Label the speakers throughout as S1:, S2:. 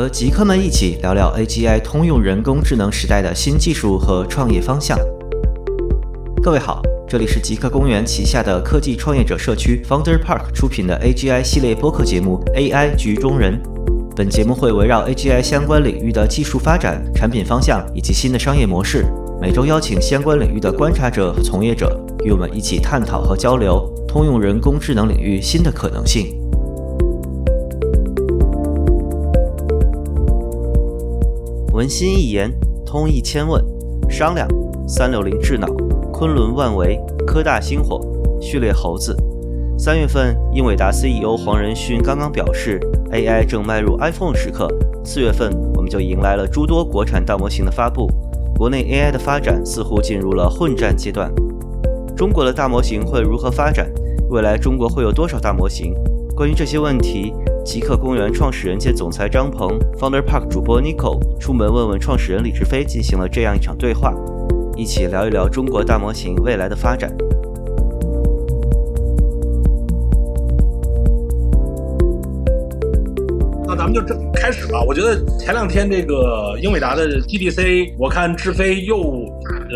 S1: 和极客们一起聊聊 AGI 通用人工智能时代的新技术和创业方向。各位好，这里是极客公园旗下的科技创业者社区 Founder Park 出品的 AGI 系列播客节目 AI 局中人。本节目会围绕 AGI 相关领域的技术发展、产品方向以及新的商业模式，每周邀请相关领域的观察者和从业者，与我们一起探讨和交流通用人工智能领域新的可能性。文心一言，通义千问，商量三六零智脑。昆仑万维、科大星火、序列猴子。三月份，英伟达 CEO 黄仁勋刚刚表示，AI 正迈入 iPhone 时刻。四月份，我们就迎来了诸多国产大模型的发布。国内 AI 的发展似乎进入了混战阶段。中国的大模型会如何发展？未来中国会有多少大模型？关于这些问题，极客公园创始人兼总裁张鹏、Founder Park 主播 Nico 出门问问创始人李志飞进行了这样一场对话。一起聊一聊中国大模型未来的发展。
S2: 那咱们就正开始吧。我觉得前两天这个英伟达的 GDC，我看志飞又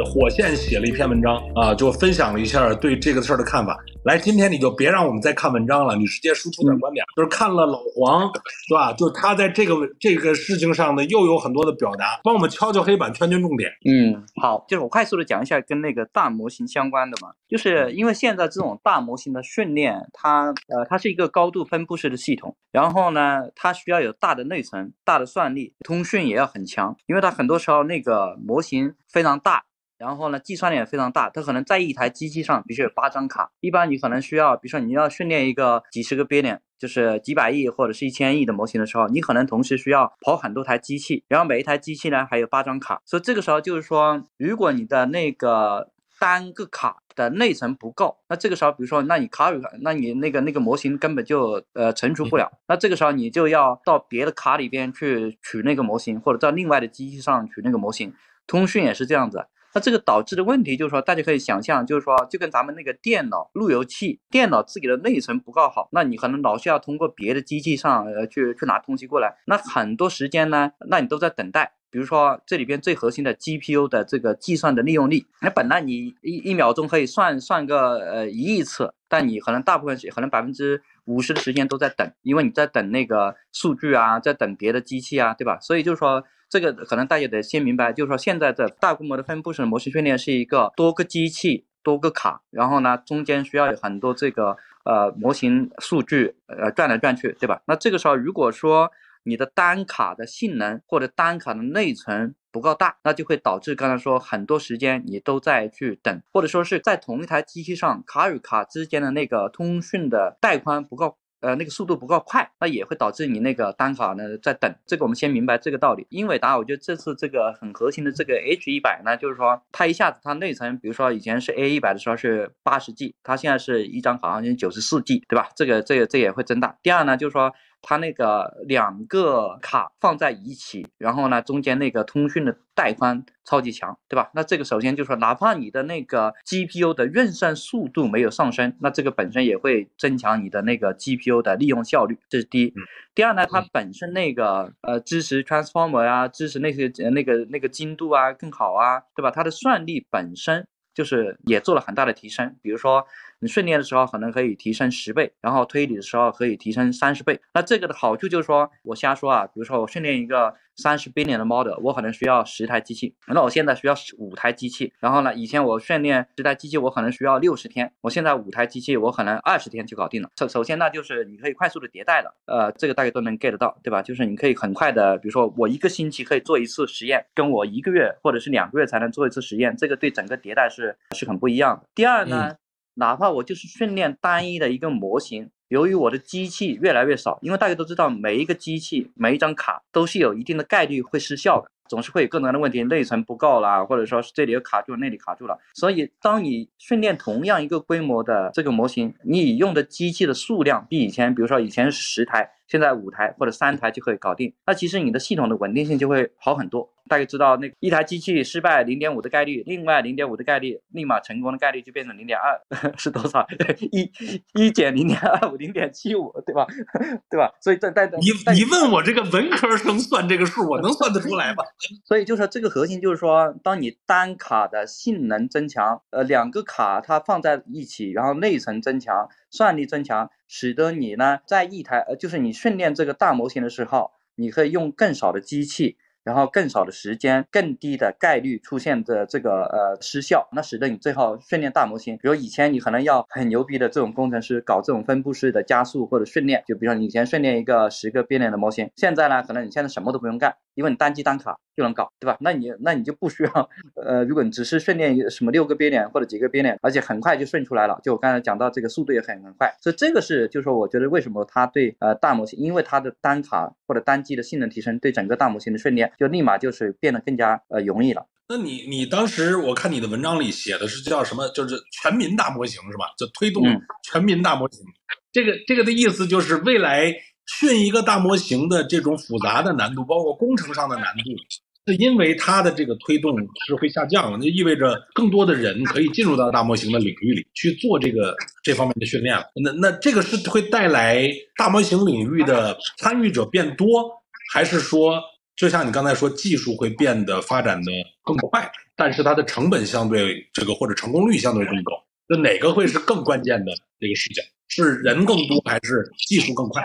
S2: 火线写了一篇文章啊，就分享了一下对这个事儿的看法。来，今天你就别让我们再看文章了，你直接输出点观点。就是看了老黄，是吧？就他在这个这个事情上呢，又有很多的表达，帮我们敲敲黑板，圈圈重点。
S3: 嗯，好，就是我快速的讲一下跟那个大模型相关的嘛，就是因为现在这种大模型的训练，它呃，它是一个高度分布式的系统，然后呢，它需要有大的内存、大的算力，通讯也要很强，因为它很多时候那个模型非常大。然后呢，计算量也非常大，它可能在一台机器上必须有八张卡。一般你可能需要，比如说你要训练一个几十个 billion，就是几百亿或者是一千亿的模型的时候，你可能同时需要跑很多台机器，然后每一台机器呢还有八张卡。所以这个时候就是说，如果你的那个单个卡的内存不够，那这个时候比如说，那你卡里，那你那个那个模型根本就呃存储不了。那这个时候你就要到别的卡里边去取那个模型，或者到另外的机器上取那个模型。通讯也是这样子。那这个导致的问题就是说，大家可以想象，就是说，就跟咱们那个电脑路由器，电脑自己的内存不够好，那你可能老是要通过别的机器上呃去去拿东西过来，那很多时间呢，那你都在等待。比如说这里边最核心的 GPU 的这个计算的利用率，那本来你一一秒钟可以算算个呃一亿次，但你可能大部分时可能百分之五十的时间都在等，因为你在等那个数据啊，在等别的机器啊，对吧？所以就是说。这个可能大家得先明白，就是说现在的大规模的分布式模型训练是一个多个机器、多个卡，然后呢中间需要有很多这个呃模型数据呃转来转去，对吧？那这个时候如果说你的单卡的性能或者单卡的内存不够大，那就会导致刚才说很多时间你都在去等，或者说是在同一台机器上卡与卡之间的那个通讯的带宽不够。呃，那个速度不够快，那也会导致你那个单卡呢在等。这个我们先明白这个道理。英伟达，我觉得这次这个很核心的这个 H 一百呢，就是说它一下子它内存，比如说以前是 A 一百的时候是八十 G，它现在是一张卡好像九十四 G，对吧？这个这个这也会增大。第二呢，就是说。它那个两个卡放在一起，然后呢，中间那个通讯的带宽超级强，对吧？那这个首先就是说，哪怕你的那个 GPU 的运算速度没有上升，那这个本身也会增强你的那个 GPU 的利用效率，这是第一。第二呢，它本身那个呃支持 transformer 啊，支持那些那个那个精度啊更好啊，对吧？它的算力本身就是也做了很大的提升，比如说。你训练的时候可能可以提升十倍，然后推理的时候可以提升三十倍。那这个的好处就是说，我瞎说啊，比如说我训练一个三十 billion 的 model，我可能需要十台机器，那我现在需要五台机器。然后呢，以前我训练十台机器，我可能需要六十天，我现在五台机器，我可能二十天就搞定了。首首先呢，就是你可以快速的迭代了，呃，这个大家都能 get 到，对吧？就是你可以很快的，比如说我一个星期可以做一次实验，跟我一个月或者是两个月才能做一次实验，这个对整个迭代是是很不一样的。第二呢。哪怕我就是训练单一的一个模型，由于我的机器越来越少，因为大家都知道，每一个机器每一张卡都是有一定的概率会失效的。总是会有各种各样的问题，内存不够啦，或者说是这里又卡住了，那里卡住了。所以，当你训练同样一个规模的这个模型，你用的机器的数量比以前，比如说以前是十台，现在五台或者三台就可以搞定，那其实你的系统的稳定性就会好很多。大家知道，那一台机器失败零点五的概率，另外零点五的概率，立马成功的概率就变成零点二，是多少？一一减零点二五，零点七五，对吧？对吧？所以在在
S2: 你你问我这个文科生算这个数，我能算得出来吗？
S3: 所以就是说，这个核心就是说，当你单卡的性能增强，呃，两个卡它放在一起，然后内存增强，算力增强，使得你呢在一台呃，就是你训练这个大模型的时候，你可以用更少的机器。然后更少的时间，更低的概率出现的这个呃失效，那使得你最后训练大模型，比如以前你可能要很牛逼的这种工程师搞这种分布式的加速或者训练，就比如说你以前训练一个十个变量的模型，现在呢可能你现在什么都不用干。因为你单机单卡就能搞，对吧？那你那你就不需要，呃，如果你只是训练一什么六个边点或者几个边点，而且很快就顺出来了，就我刚才讲到这个速度也很很快，所以这个是就是说，我觉得为什么它对呃大模型，因为它的单卡或者单机的性能提升，对整个大模型的训练就立马就是变得更加呃容易了。
S2: 那你你当时我看你的文章里写的是叫什么？就是全民大模型是吧？就推动全民大模型，这个这个的意思就是未来。训一个大模型的这种复杂的难度，包括工程上的难度，是因为它的这个推动是会下降了，那意味着更多的人可以进入到大模型的领域里去做这个这方面的训练了。那那这个是会带来大模型领域的参与者变多，还是说就像你刚才说，技术会变得发展的更快，但是它的成本相对这个或者成功率相对更高？那哪个会是更关键的这个视角？是人更多还是技术更快？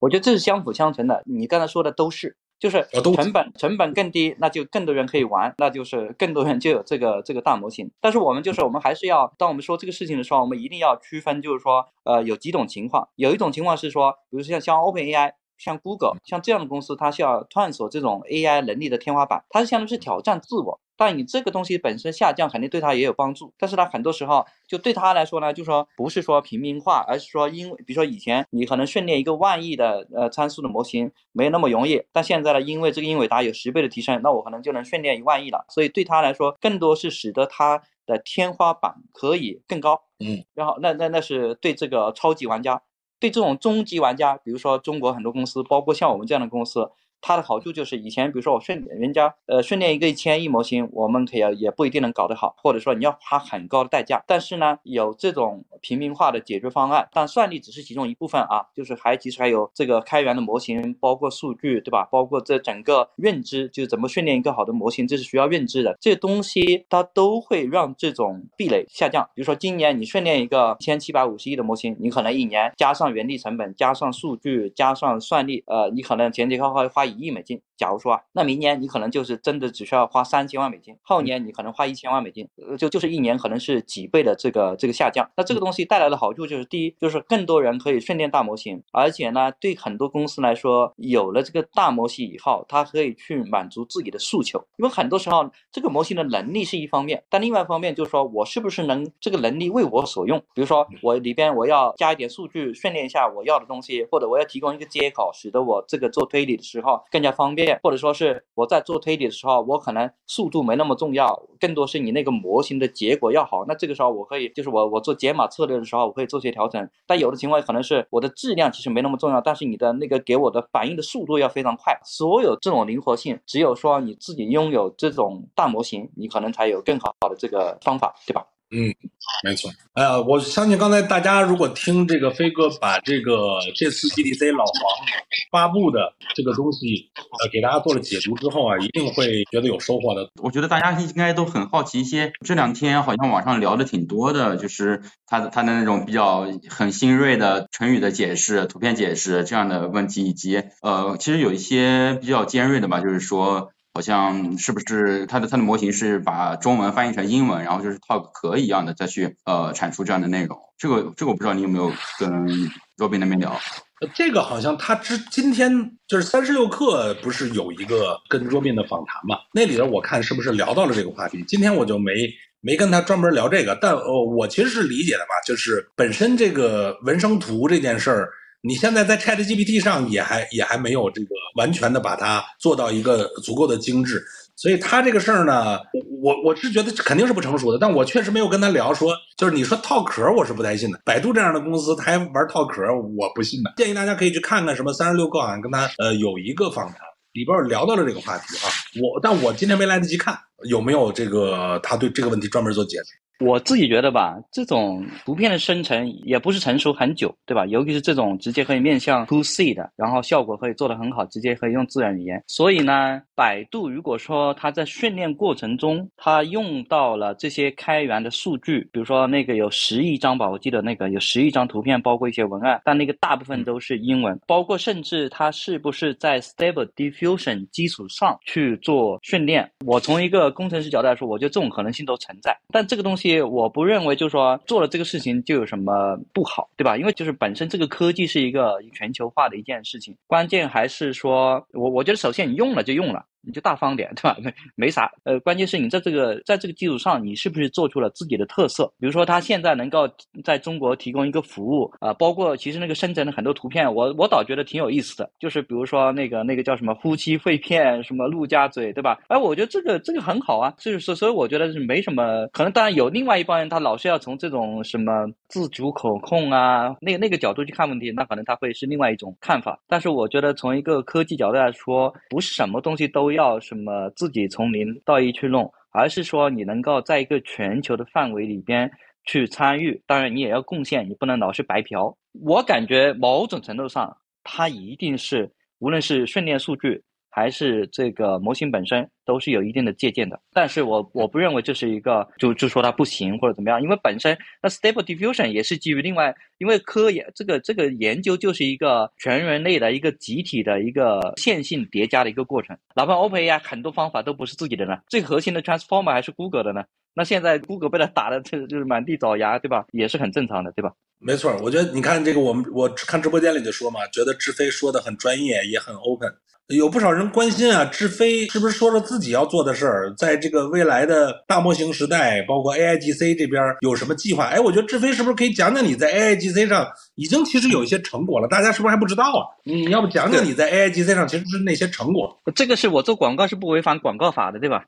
S3: 我觉得这是相辅相成的。你刚才说的都是，就是成本成本更低，那就更多人可以玩，那就是更多人就有这个这个大模型。但是我们就是我们还是要，当我们说这个事情的时候，我们一定要区分，就是说，呃，有几种情况。有一种情况是说，比如说像像 OpenAI、像 Google、像这样的公司，它需要探索这种 AI 能力的天花板，它是相当于是挑战自我。但你这个东西本身下降，肯定对他也有帮助。但是他很多时候就对他来说呢，就说不是说平民化，而是说因为比如说以前你可能训练一个万亿的呃参数的模型没有那么容易，但现在呢，因为这个英伟达有十倍的提升，那我可能就能训练一万亿了。所以对他来说，更多是使得他的天花板可以更高。
S2: 嗯，
S3: 然后那那那是对这个超级玩家，对这种中级玩家，比如说中国很多公司，包括像我们这样的公司。它的好处就是，以前比如说我训人家，呃，训练一个一千亿模型，我们可以也不一定能搞得好，或者说你要花很高的代价。但是呢，有这种平民化的解决方案，但算力只是其中一部分啊，就是还其实还有这个开源的模型，包括数据，对吧？包括这整个认知，就是怎么训练一个好的模型，这是需要认知的。这东西它都会让这种壁垒下降。比如说今年你训练一个一千七百五十亿的模型，你可能一年加上原力成本，加上数据，加上算力，呃，你可能前前后后花。一亿美金，假如说啊，那明年你可能就是真的只需要花三千万美金，后年你可能花一千万美金，呃，就就是一年可能是几倍的这个这个下降。那这个东西带来的好处就是，第一就是更多人可以训练大模型，而且呢，对很多公司来说，有了这个大模型以后，它可以去满足自己的诉求。因为很多时候，这个模型的能力是一方面，但另外一方面就是说我是不是能这个能力为我所用？比如说我里边我要加一点数据训练一下我要的东西，或者我要提供一个接口，使得我这个做推理的时候。更加方便，或者说是我在做推理的时候，我可能速度没那么重要，更多是你那个模型的结果要好。那这个时候我可以，就是我我做解码策略的时候，我可以做些调整。但有的情况可能是我的质量其实没那么重要，但是你的那个给我的反应的速度要非常快。所有这种灵活性，只有说你自己拥有这种大模型，你可能才有更好的这个方法，对吧？
S2: 嗯，没错。哎呀，我相信刚才大家如果听这个飞哥把这个这次 GDC 老黄发布的这个东西，呃，给大家做了解读之后啊，一定会觉得有收获的。
S4: 我觉得大家应该都很好奇一些，这两天好像网上聊的挺多的，就是他的他的那种比较很新锐的成语的解释、图片解释这样的问题，以及呃，其实有一些比较尖锐的吧，就是说。好像是不是它的它的模型是把中文翻译成英文，然后就是套壳一样的再去呃产出这样的内容？这个这个我不知道你有没有跟 Robin 那边聊？
S2: 这个好像他之今天就是三十六课不是有一个跟 Robin 的访谈嘛？那里头我看是不是聊到了这个话题？今天我就没没跟他专门聊这个，但呃我其实是理解的吧，就是本身这个文生图这件事儿。你现在在 Chat GPT 上也还也还没有这个完全的把它做到一个足够的精致。所以他这个事儿呢，我我是觉得肯定是不成熟的，但我确实没有跟他聊说，就是你说套壳，我是不太信的。百度这样的公司，他还玩套壳，我不信的。建议大家可以去看看什么三十六氪，好像跟他呃有一个访谈，里边聊到了这个话题啊。我但我今天没来得及看，有没有这个他对这个问题专门做解释。
S3: 我自己觉得吧，这种图片的生成也不是成熟很久，对吧？尤其是这种直接可以面向 to C 的，然后效果可以做得很好，直接可以用自然语言。所以呢，百度如果说它在训练过程中，它用到了这些开源的数据，比如说那个有十亿张吧，我记得那个有十亿张图片，包括一些文案，但那个大部分都是英文，包括甚至它是不是在 Stable Diffusion 基础上去做训练？我从一个工程师角度来说，我觉得这种可能性都存在，但这个东西。我不认为，就是说做了这个事情就有什么不好，对吧？因为就是本身这个科技是一个全球化的一件事情，关键还是说，我我觉得首先你用了就用了。你就大方点，对吧？没没啥，呃，关键是你在这个在这个基础上，你是不是做出了自己的特色？比如说，他现在能够在中国提供一个服务啊，包括其实那个生成的很多图片，我我倒觉得挺有意思的。就是比如说那个那个叫什么夫妻肺片，什么陆家嘴，对吧？哎，我觉得这个这个很好啊，就是所所以我觉得是没什么可能。当然有另外一帮人，他老是要从这种什么自主可控啊，那那个角度去看问题，那可能他会是另外一种看法。但是我觉得从一个科技角度来说，不是什么东西都。不要什么自己从零到一去弄，而是说你能够在一个全球的范围里边去参与，当然你也要贡献，你不能老是白嫖。我感觉某种程度上，它一定是无论是训练数据。还是这个模型本身都是有一定的借鉴的，但是我我不认为这是一个就就说它不行或者怎么样，因为本身那 Stable Diffusion 也是基于另外，因为科研这个这个研究就是一个全人类的一个集体的一个线性叠加的一个过程，哪怕 OpenAI 很多方法都不是自己的呢，最核心的 Transformer 还是 Google 的呢，那现在 Google 被他打的这就是满地找牙，对吧？也是很正常的，对吧？
S2: 没错，我觉得你看这个我们我看直播间里就说嘛，觉得志飞说的很专业，也很 open。有不少人关心啊，智飞是不是说了自己要做的事儿，在这个未来的大模型时代，包括 AIGC 这边有什么计划？哎，我觉得智飞是不是可以讲讲你在 AIGC 上已经其实有一些成果了？大家是不是还不知道啊？你要不讲讲你在 AIGC 上其实是那些成果？
S3: 这个是我做广告是不违反广告法的，对吧？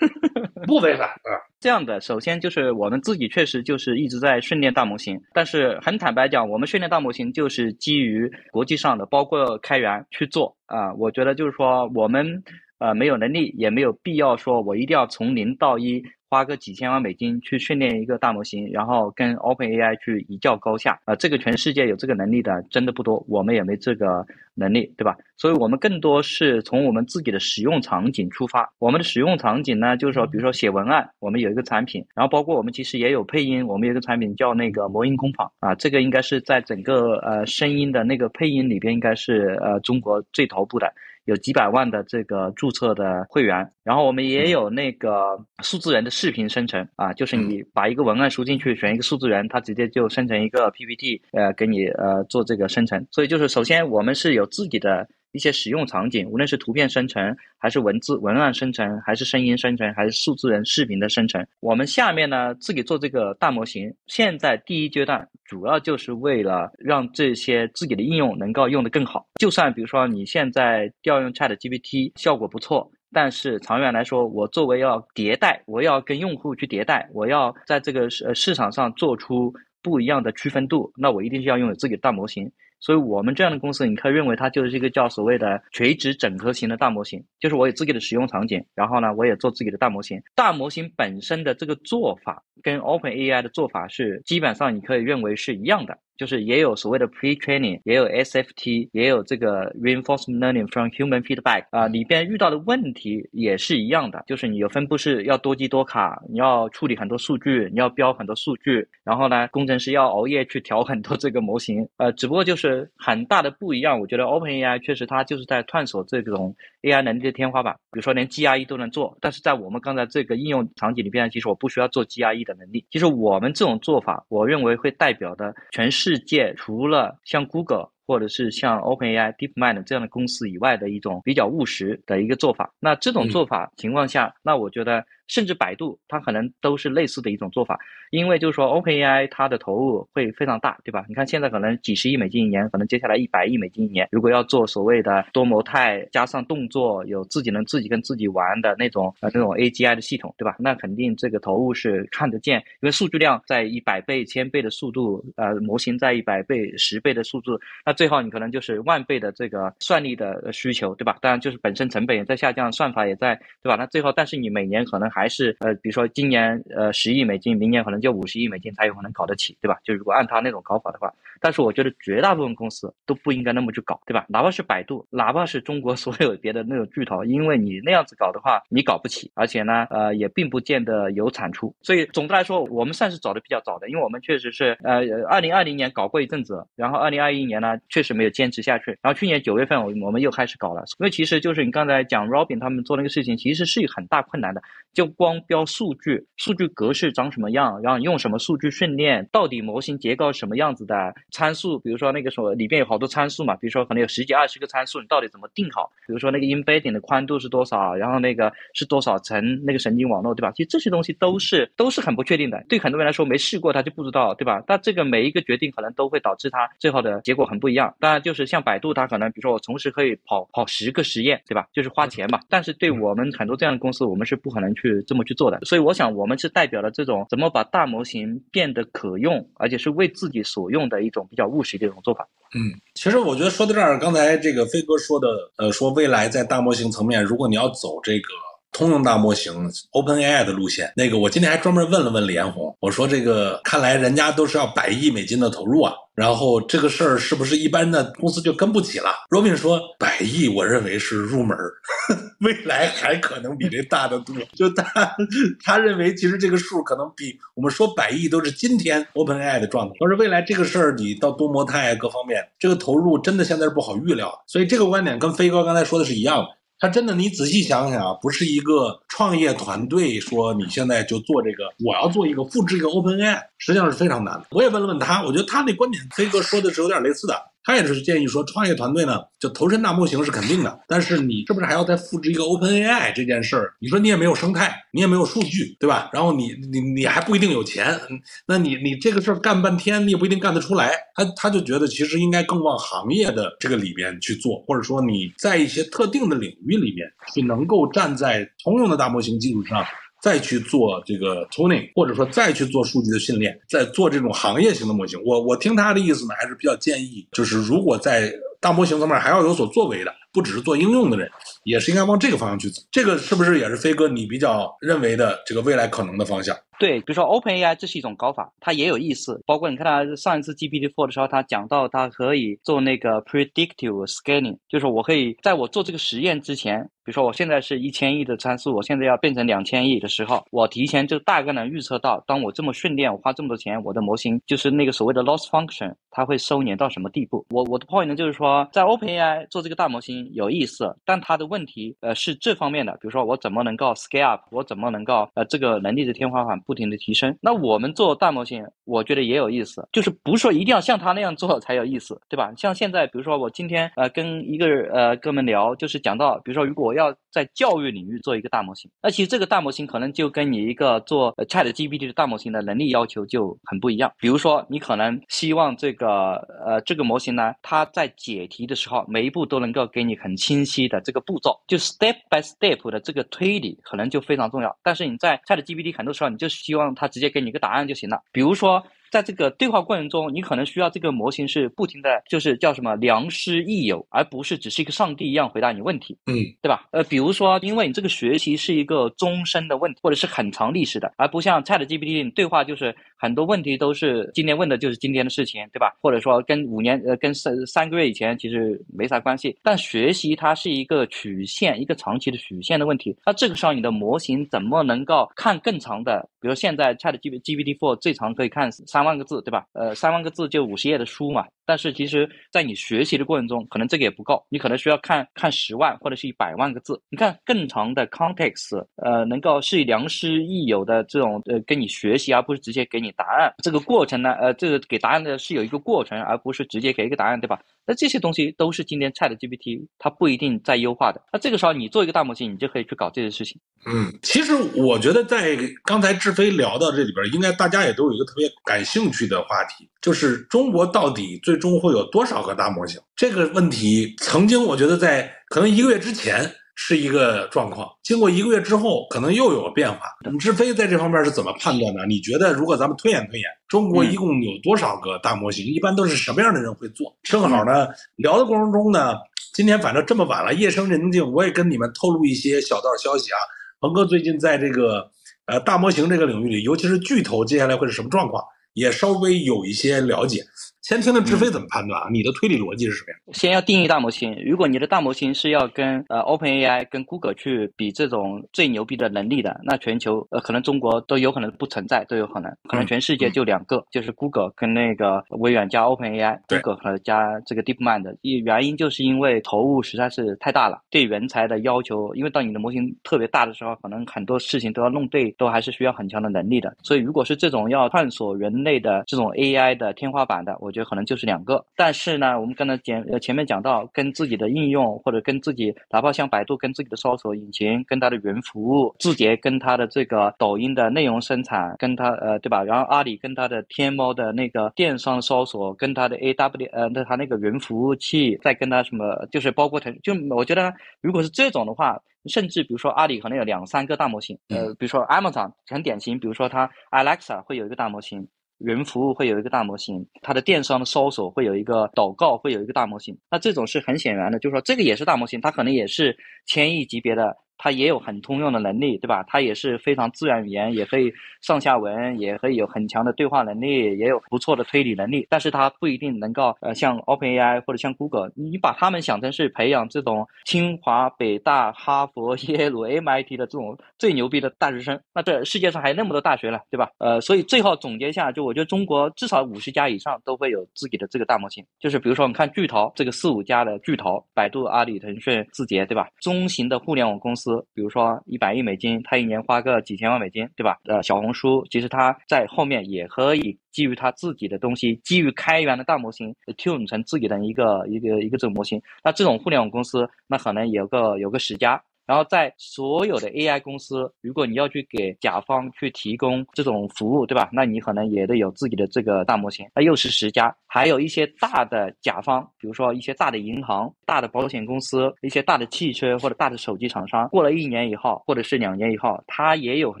S2: 不违反啊。
S3: 这样的，首先就是我们自己确实就是一直在训练大模型，但是很坦白讲，我们训练大模型就是基于国际上的，包括开源去做啊。我觉得就是说我们呃没有能力，也没有必要说我一定要从零到一。花个几千万美金去训练一个大模型，然后跟 OpenAI 去一较高下啊！这个全世界有这个能力的真的不多，我们也没这个能力，对吧？所以我们更多是从我们自己的使用场景出发。我们的使用场景呢，就是说，比如说写文案，我们有一个产品，然后包括我们其实也有配音，我们有一个产品叫那个魔音工坊啊，这个应该是在整个呃声音的那个配音里边，应该是呃中国最头部的。有几百万的这个注册的会员，然后我们也有那个数字人的视频生成啊，就是你把一个文案输进去，选一个数字人，它直接就生成一个 PPT，呃，给你呃做这个生成。所以就是首先我们是有自己的。一些使用场景，无论是图片生成，还是文字文案生成，还是声音生成，还是数字人视频的生成，我们下面呢自己做这个大模型。现在第一阶段主要就是为了让这些自己的应用能够用得更好。就算比如说你现在调用 Chat GPT 效果不错，但是长远来说，我作为要迭代，我要跟用户去迭代，我要在这个市市场上做出不一样的区分度，那我一定是要拥有自己的大模型。所以我们这样的公司，你可以认为它就是一个叫所谓的垂直整合型的大模型，就是我有自己的使用场景，然后呢，我也做自己的大模型。大模型本身的这个做法跟 OpenAI 的做法是基本上你可以认为是一样的。就是也有所谓的 pre-training，也有 SFT，也有这个 reinforcement learning from human feedback 啊，里边遇到的问题也是一样的，就是你有分布式要多机多卡，你要处理很多数据，你要标很多数据，然后呢，工程师要熬夜去调很多这个模型，呃，只不过就是很大的不一样。我觉得 OpenAI 确实它就是在探索这种 AI 能力的天花板，比如说连 GRE 都能做，但是在我们刚才这个应用场景里边，其实我不需要做 GRE 的能力。其实我们这种做法，我认为会代表的全是世界除了像 Google 或者是像 OpenAI、DeepMind 这样的公司以外的一种比较务实的一个做法。那这种做法情况下，那我觉得甚至百度，它可能都是类似的一种做法。因为就是说，OpenAI 它的投入会非常大，对吧？你看现在可能几十亿美金一年，可能接下来一百亿美金一年，如果要做所谓的多模态加上动作，有自己能自己跟自己玩的那种呃那种 AGI 的系统，对吧？那肯定这个投入是看得见，因为数据量在一百倍、千倍的速度，呃，模型在一百倍、十倍的速度，那最后你可能就是万倍的这个算力的需求，对吧？当然就是本身成本也在下降，算法也在，对吧？那最后，但是你每年可能还还是呃，比如说今年呃十亿美金，明年可能就五十亿美金才有可能搞得起，对吧？就如果按他那种搞法的话，但是我觉得绝大部分公司都不应该那么去搞，对吧？哪怕是百度，哪怕是中国 所有别的那种巨头，因为你那样子搞的话，你搞不起，而且呢，呃，也并不见得有产出。所以总的来说，我们算是走的比较早的，因为我们确实是呃，二零二零年搞过一阵子，然后二零二一年呢，确实没有坚持下去，然后去年九月份我我们又开始搞了，因为其实就是你刚才讲 Robin 他们做那个事情，其实是有很大困难的，就光标数据，数据格式长什么样，然后用什么数据训练，到底模型结构什么样子的参数，比如说那个什么里边有好多参数嘛，比如说可能有十几二十个参数，你到底怎么定好？比如说那个 embedding 的宽度是多少，然后那个是多少层那个神经网络，对吧？其实这些东西都是都是很不确定的，对很多人来说没试过他就不知道，对吧？但这个每一个决定可能都会导致他最后的结果很不一样。当然就是像百度，它可能比如说我同时可以跑跑十个实验，对吧？就是花钱嘛。但是对我们很多这样的公司，我们是不可能去这么去做的。所以我想，我们是代表了这种怎么把大模型变得可用，而且是为自己所用的一种比较务实这种做法。
S2: 嗯，其实我觉得说到这儿，刚才这个飞哥说的，呃，说未来在大模型层面，如果你要走这个。通用大模型 OpenAI 的路线，那个我今天还专门问了问李彦宏，我说这个看来人家都是要百亿美金的投入啊，然后这个事儿是不是一般的公司就跟不起了？Robin 说百亿，我认为是入门，未来还可能比这大得多。就他他认为其实这个数可能比我们说百亿都是今天 OpenAI 的状态。他说未来这个事儿你到多模态各方面，这个投入真的现在是不好预料。所以这个观点跟飞哥刚才说的是一样的。他真的，你仔细想想啊，不是一个创业团队说你现在就做这个，我要做一个复制一个 OpenAI，实际上是非常难的。我也问了问他，我觉得他那观点，飞哥说的是有点类似的。他也是建议说，创业团队呢，就投身大模型是肯定的，但是你是不是还要再复制一个 OpenAI 这件事儿？你说你也没有生态，你也没有数据，对吧？然后你你你还不一定有钱，那你你这个事儿干半天，你也不一定干得出来。他他就觉得其实应该更往行业的这个里边去做，或者说你在一些特定的领域里面，去能够站在通用的大模型基础上。再去做这个 tuning，或者说再去做数据的训练，再做这种行业型的模型。我我听他的意思呢，还是比较建议，就是如果在大模型层面还要有所作为的，不只是做应用的人，也是应该往这个方向去走。这个是不是也是飞哥你比较认为的这个未来可能的方向？
S3: 对，比如说 OpenAI 这是一种搞法，它也有意思。包括你看它上一次 GPT-4 的时候，它讲到它可以做那个 predictive scaling，就是我可以在我做这个实验之前，比如说我现在是一千亿的参数，我现在要变成两千亿的时候，我提前就大概能预测到，当我这么训练，我花这么多钱，我的模型就是那个所谓的 loss function，它会收敛到什么地步？我我的 point 呢，就是说在 OpenAI 做这个大模型有意思，但它的问题呃是这方面的，比如说我怎么能够 scale up，我怎么能够呃这个能力的天花板。不停的提升，那我们做大模型，我觉得也有意思，就是不是说一定要像他那样做才有意思，对吧？像现在，比如说我今天呃跟一个呃哥们聊，就是讲到，比如说如果要在教育领域做一个大模型，那其实这个大模型可能就跟你一个做 Chat GPT 的大模型的能力要求就很不一样。比如说你可能希望这个呃这个模型呢，它在解题的时候，每一步都能够给你很清晰的这个步骤，就 step by step 的这个推理，可能就非常重要。但是你在 Chat GPT 很多时候你就希望他直接给你个答案就行了，比如说。在这个对话过程中，你可能需要这个模型是不停的，就是叫什么良师益友，而不是只是一个上帝一样回答你问题，
S2: 嗯，
S3: 对吧？呃，比如说，因为你这个学习是一个终身的问题，或者是很长历史的，而不像 Chat GPT 对话，就是很多问题都是今天问的就是今天的事情，对吧？或者说跟五年呃跟三三个月以前其实没啥关系。但学习它是一个曲线，一个长期的曲线的问题。那这个时候你的模型怎么能够看更长的？比如现在 Chat GPT Four 最长可以看三。三万个字对吧？呃，三万个字就五十页的书嘛，但是其实，在你学习的过程中，可能这个也不够，你可能需要看看十万或者是一百万个字。你看更长的 context，呃，能够是良师益友的这种呃跟你学习，而不是直接给你答案。这个过程呢，呃，这个给答案的是有一个过程，而不是直接给一个答案，对吧？那这些东西都是今天 Chat GPT 它不一定在优化的。那这个时候你做一个大模型，你就可以去搞这些事情。
S2: 嗯，其实我觉得在刚才志飞聊到这里边，应该大家也都有一个特别感兴趣的话题，就是中国到底最终会有多少个大模型？这个问题曾经我觉得在可能一个月之前是一个状况，经过一个月之后，可能又有了变化。志飞在这方面是怎么判断的？你觉得如果咱们推演推演，中国一共有多少个大模型？一般都是什么样的人会做？正好呢，聊的过程中呢，今天反正这么晚了，夜深人静，我也跟你们透露一些小道消息啊。鹏哥最近在这个呃大模型这个领域里，尤其是巨头，接下来会是什么状况，也稍微有一些了解。先听听志飞怎么判断啊？你的推理逻辑是什么呀？
S3: 先要定义大模型。如果你的大模型是要跟呃 OpenAI、跟 Google 去比这种最牛逼的能力的，那全球呃可能中国都有可能不存在，都有可能，可能全世界就两个，就是 Google 跟那个微软加 OpenAI，Google 和加这个 DeepMind。原因就是因为投入实在是太大了，对人才的要求，因为当你的模型特别大的时候，可能很多事情都要弄对，都还是需要很强的能力的。所以如果是这种要探索人类的这种 AI 的天花板的，我。我觉得可能就是两个，但是呢，我们刚才讲呃前面讲到，跟自己的应用或者跟自己，哪怕像百度跟自己的搜索引擎，跟它的云服务，字节跟它的这个抖音的内容生产，跟它呃对吧？然后阿里跟它的天猫的那个电商搜索，跟它的 A W 呃那它那个云服务器，再跟它什么，就是包括腾，就我觉得如果是这种的话，甚至比如说阿里可能有两三个大模型，呃，比如说 Amazon 很典型，比如说它 Alexa 会有一个大模型。云服务会有一个大模型，它的电商的搜索会有一个祷告会有一个大模型，那这种是很显然的，就是说这个也是大模型，它可能也是千亿级别的。它也有很通用的能力，对吧？它也是非常自然语言，也可以上下文，也可以有很强的对话能力，也有不错的推理能力。但是它不一定能够呃像 OpenAI 或者像 Google，你把他们想成是培养这种清华、北大、哈佛、耶鲁、MIT 的这种最牛逼的大学生，那这世界上还有那么多大学了，对吧？呃，所以最后总结一下，就我觉得中国至少五十家以上都会有自己的这个大模型。就是比如说，我们看巨头这个四五家的巨头，百度、阿里、腾讯、字节，对吧？中型的互联网公司。比如说一百亿美金，他一年花个几千万美金，对吧？呃，小红书其实他在后面也可以基于他自己的东西，基于开源的大模型，tune 成自己的一个一个一个这种模型。那这种互联网公司，那可能有个有个十家。然后在所有的 AI 公司，如果你要去给甲方去提供这种服务，对吧？那你可能也得有自己的这个大模型。那又是十家，还有一些大的甲方，比如说一些大的银行、大的保险公司、一些大的汽车或者大的手机厂商，过了一年以后，或者是两年以后，它也有可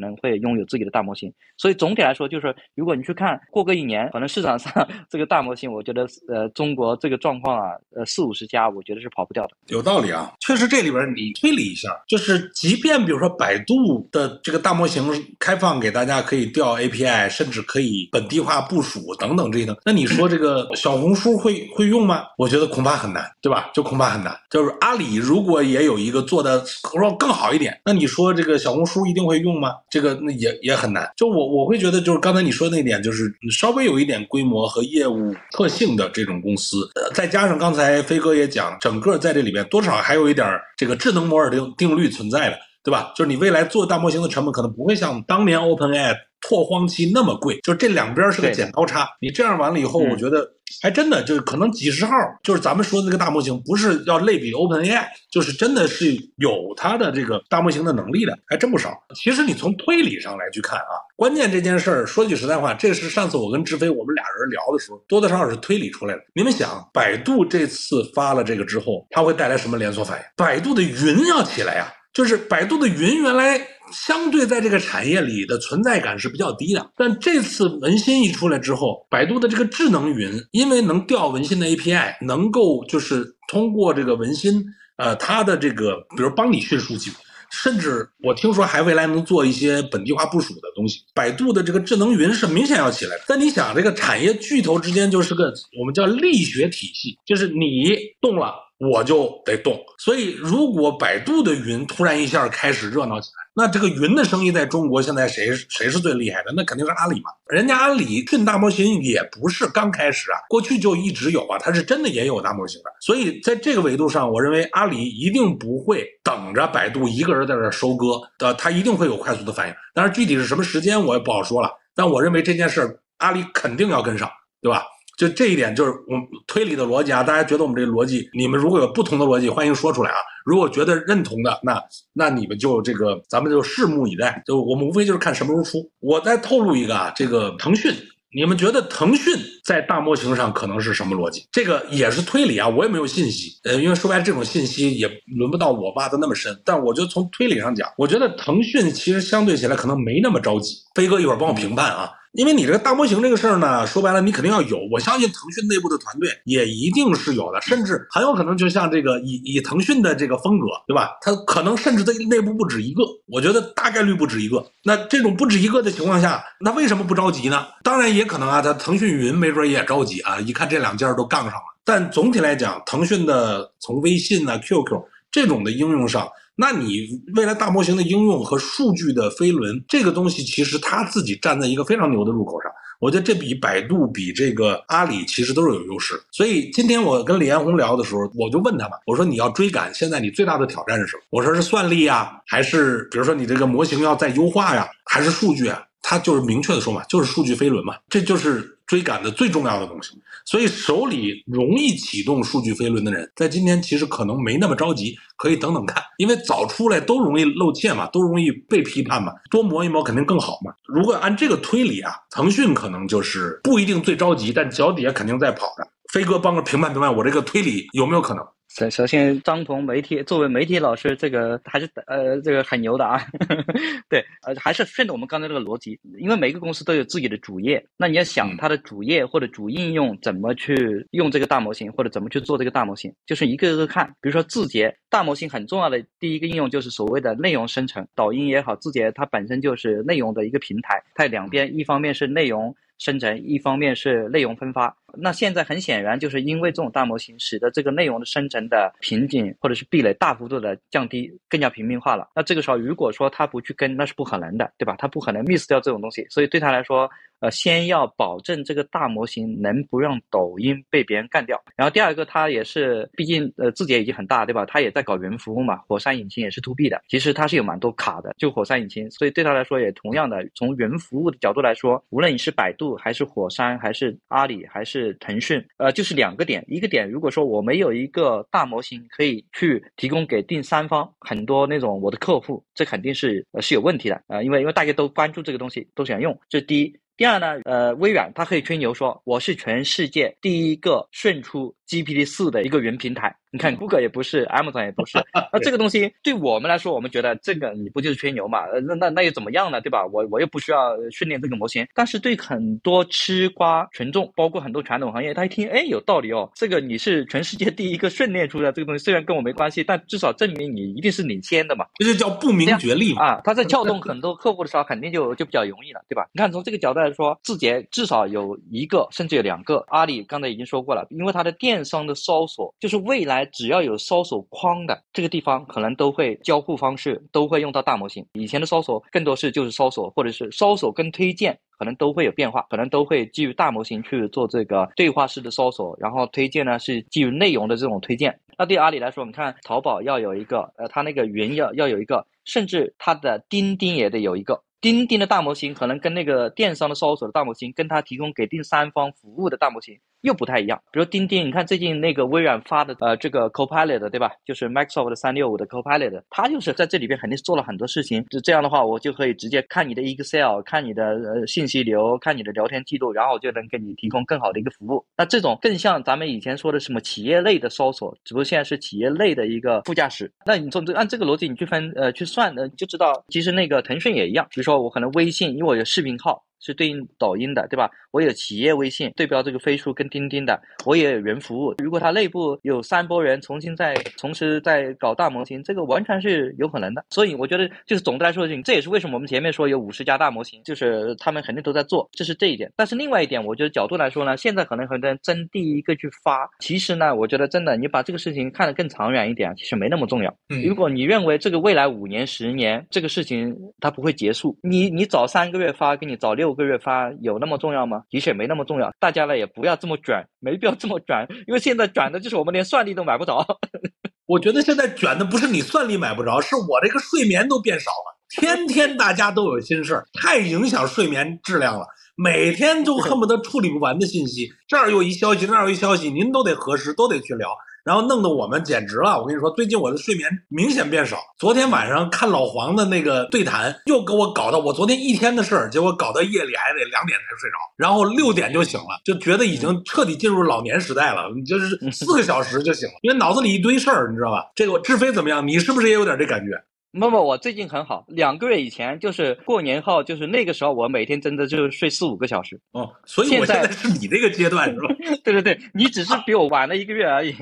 S3: 能会拥有自己的大模型。所以总体来说，就是如果你去看过个一年，可能市场上 这个大模型，我觉得呃，中国这个状况啊，呃，四五十家，我觉得是跑不掉的。
S2: 有道理啊，确实这里边你推理一下。就是即便比如说百度的这个大模型开放给大家可以调 API，甚至可以本地化部署等等这些，那你说这个小红书会会用吗？我觉得恐怕很难，对吧？就恐怕很难。就是阿里如果也有一个做的说更好一点，那你说这个小红书一定会用吗？这个那也也很难。就我我会觉得就是刚才你说那点，就是稍微有一点规模和业务特性的这种公司，再加上刚才飞哥也讲，整个在这里边多少还有一点这个智能摩尔定定律存在的，对吧？就是你未来做大模型的成本可能不会像当年 OpenAI 拓荒期那么贵，就是这两边是个剪刀差。你这样完了以后，我觉得还真的就是可能几十号，就是咱们说的那个大模型，不是要类比 OpenAI，就是真的是有它的这个大模型的能力的，还真不少。其实你从推理上来去看啊，关键这件事儿说句实在话，这是上次我跟志飞我们俩人聊的时候，多多少少是推理出来的。你们想，百度这次发了这个之后，它会带来什么连锁反应？百度的云要起来呀。就是百度的云原来相对在这个产业里的存在感是比较低的，但这次文心一出来之后，百度的这个智能云，因为能调文心的 API，能够就是通过这个文心，呃，它的这个比如帮你训数据，甚至我听说还未来能做一些本地化部署的东西。百度的这个智能云是明显要起来的。但你想，这个产业巨头之间就是个我们叫力学体系，就是你动了。我就得动，所以如果百度的云突然一下开始热闹起来，那这个云的生意在中国现在谁谁是最厉害的？那肯定是阿里嘛。人家阿里训大模型也不是刚开始啊，过去就一直有啊，它是真的也有大模型的。所以在这个维度上，我认为阿里一定不会等着百度一个人在这收割，的，它一定会有快速的反应。但是具体是什么时间我也不好说了。但我认为这件事阿里肯定要跟上，对吧？就这一点，就是我推理的逻辑啊。大家觉得我们这个逻辑，你们如果有不同的逻辑，欢迎说出来啊。如果觉得认同的，那那你们就这个，咱们就拭目以待。就我们无非就是看什么时候出。我再透露一个啊，这个腾讯，你们觉得腾讯在大模型上可能是什么逻辑？这个也是推理啊，我也没有信息。呃，因为说白了，这种信息也轮不到我挖的那么深。但我就从推理上讲，我觉得腾讯其实相对起来可能没那么着急。飞哥一会儿帮我评判啊。因为你这个大模型这个事儿呢，说白了你肯定要有，我相信腾讯内部的团队也一定是有的，甚至很有可能就像这个以以腾讯的这个风格，对吧？它可能甚至在内部不止一个，我觉得大概率不止一个。那这种不止一个的情况下，那为什么不着急呢？当然也可能啊，它腾讯云没准也着急啊，一看这两家都杠上了。但总体来讲，腾讯的从微信啊、QQ 这种的应用上。那你未来大模型的应用和数据的飞轮这个东西，其实它自己站在一个非常牛的入口上。我觉得这比百度、比这个阿里其实都是有优势。所以今天我跟李彦宏聊的时候，我就问他嘛，我说你要追赶，现在你最大的挑战是什么？我说是算力呀，还是比如说你这个模型要再优化呀，还是数据啊？他就是明确的说嘛，就是数据飞轮嘛，这就是追赶的最重要的东西。所以手里容易启动数据飞轮的人，在今天其实可能没那么着急，可以等等看，因为早出来都容易露怯嘛，都容易被批判嘛，多磨一磨肯定更好嘛。如果按这个推理啊，腾讯可能就是不一定最着急，但脚底下肯定在跑着。飞哥帮个评判评判，我这个推理有没有可能？
S3: 首首先，张鹏媒体作为媒体老师，这个还是呃这个很牛的啊。对，呃还是顺着我们刚才这个逻辑，因为每个公司都有自己的主业，那你要想它的主业或者主应用怎么去用这个大模型，或者怎么去做这个大模型，就是一个个看。比如说字节大模型很重要的第一个应用就是所谓的内容生成，抖音也好，字节它本身就是内容的一个平台，它两边一方面是内容生成，一方面是内容分发。那现在很显然，就是因为这种大模型，使得这个内容的生成的瓶颈或者是壁垒大幅度的降低，更加平民化了。那这个时候，如果说他不去跟，那是不可能的，对吧？他不可能 miss 掉这种东西。所以对他来说，呃，先要保证这个大模型能不让抖音被别人干掉。然后第二个，他也是，毕竟呃字节已经很大，对吧？他也在搞云服务嘛。火山引擎也是 to B 的，其实它是有蛮多卡的，就火山引擎。所以对他来说，也同样的，从云服务的角度来说，无论你是百度还是火山，还是阿里，还是。是腾讯，呃，就是两个点，一个点，如果说我没有一个大模型可以去提供给第三方很多那种我的客户，这肯定是呃是有问题的啊，因为因为大家都关注这个东西，都想用，这是第一。第二呢，呃，微软它可以吹牛说我是全世界第一个胜出 GPT 四的一个云平台。你看，Google 也不是，Amazon 也不是。那这个东西对我们来说，我们觉得这个你不就是吹牛嘛？那那那又怎么样呢？对吧？我我又不需要训练这个模型。但是对很多吃瓜群众，包括很多传统行业，他一听，哎，有道理哦。这个你是全世界第一个训练出来这个东西，虽然跟我没关系，但至少证明你一定是领先的嘛。
S2: 这就叫不明觉厉嘛。
S3: 啊，他在撬动很多客户的时候，肯定就就比较容易了，对吧？你看从这个角度来说，字节至少有一个，甚至有两个。阿里刚才已经说过了，因为它的电商的搜索，就是未来只要有搜。索框的这个地方，可能都会交互方式都会用到大模型。以前的搜索更多是就是搜索，或者是搜索跟推荐，可能都会有变化，可能都会基于大模型去做这个对话式的搜索，然后推荐呢是基于内容的这种推荐。那对阿里来说，你看淘宝要有一个，呃，它那个云要要有一个，甚至它的钉钉也得有一个。钉钉的大模型可能跟那个电商的搜索的大模型，跟它提供给第三方服务的大模型。又不太一样，比如钉钉，你看最近那个微软发的呃这个 Copilot 对吧？就是 Microsoft 的三六五的 Copilot，它就是在这里边肯定是做了很多事情。就这样的话，我就可以直接看你的 Excel，看你的呃信息流，看你的聊天记录，然后就能给你提供更好的一个服务。那这种更像咱们以前说的什么企业类的搜索，只不过现在是企业类的一个副驾驶。那你从这按这个逻辑你去分呃去算呢，就知道其实那个腾讯也一样。比如说我可能微信，因为我有视频号。是对应抖音的，对吧？我有企业微信对标这个飞书跟钉钉的，我也有云服务。如果它内部有三波人重新在同时在搞大模型，这个完全是有可能的。所以我觉得就是总的来说，这也是为什么我们前面说有五十家大模型，就是他们肯定都在做，这是这一点。但是另外一点，我觉得角度来说呢，现在可能很多人争第一个去发，其实呢，我觉得真的你把这个事情看得更长远一点，其实没那么重要。如果你认为这个未来五年、十年这个事情它不会结束，你你早三个月发，跟你早六个月发有那么重要吗？的确没那么重要。大家呢也不要这么卷，没必要这么卷，因为现在卷的就是我们连算力都买不着。
S2: 我觉得现在卷的不是你算力买不着，是我这个睡眠都变少了。天天大家都有心事儿，太影响睡眠质量了。每天都恨不得处理不完的信息，这儿又一消息，那儿又一消息，您都得核实，都得去聊。然后弄得我们简直了，我跟你说，最近我的睡眠明显变少。昨天晚上看老黄的那个对谈，又给我搞到我昨天一天的事儿，结果搞到夜里还得两点才睡着，然后六点就醒了，就觉得已经彻底进入老年时代了。你就是四个小时就醒了，因为脑子里一堆事儿，你知道吧？这个志飞怎么样？你是不是也有点这感觉？
S3: 不不，我最近很好。两个月以前就是过年后，就是那个时候，我每天真的就是睡四五个小时。
S2: 哦，所以我现在是你这个阶段是吧？
S3: 对对对，你只是比我晚了一个月而已。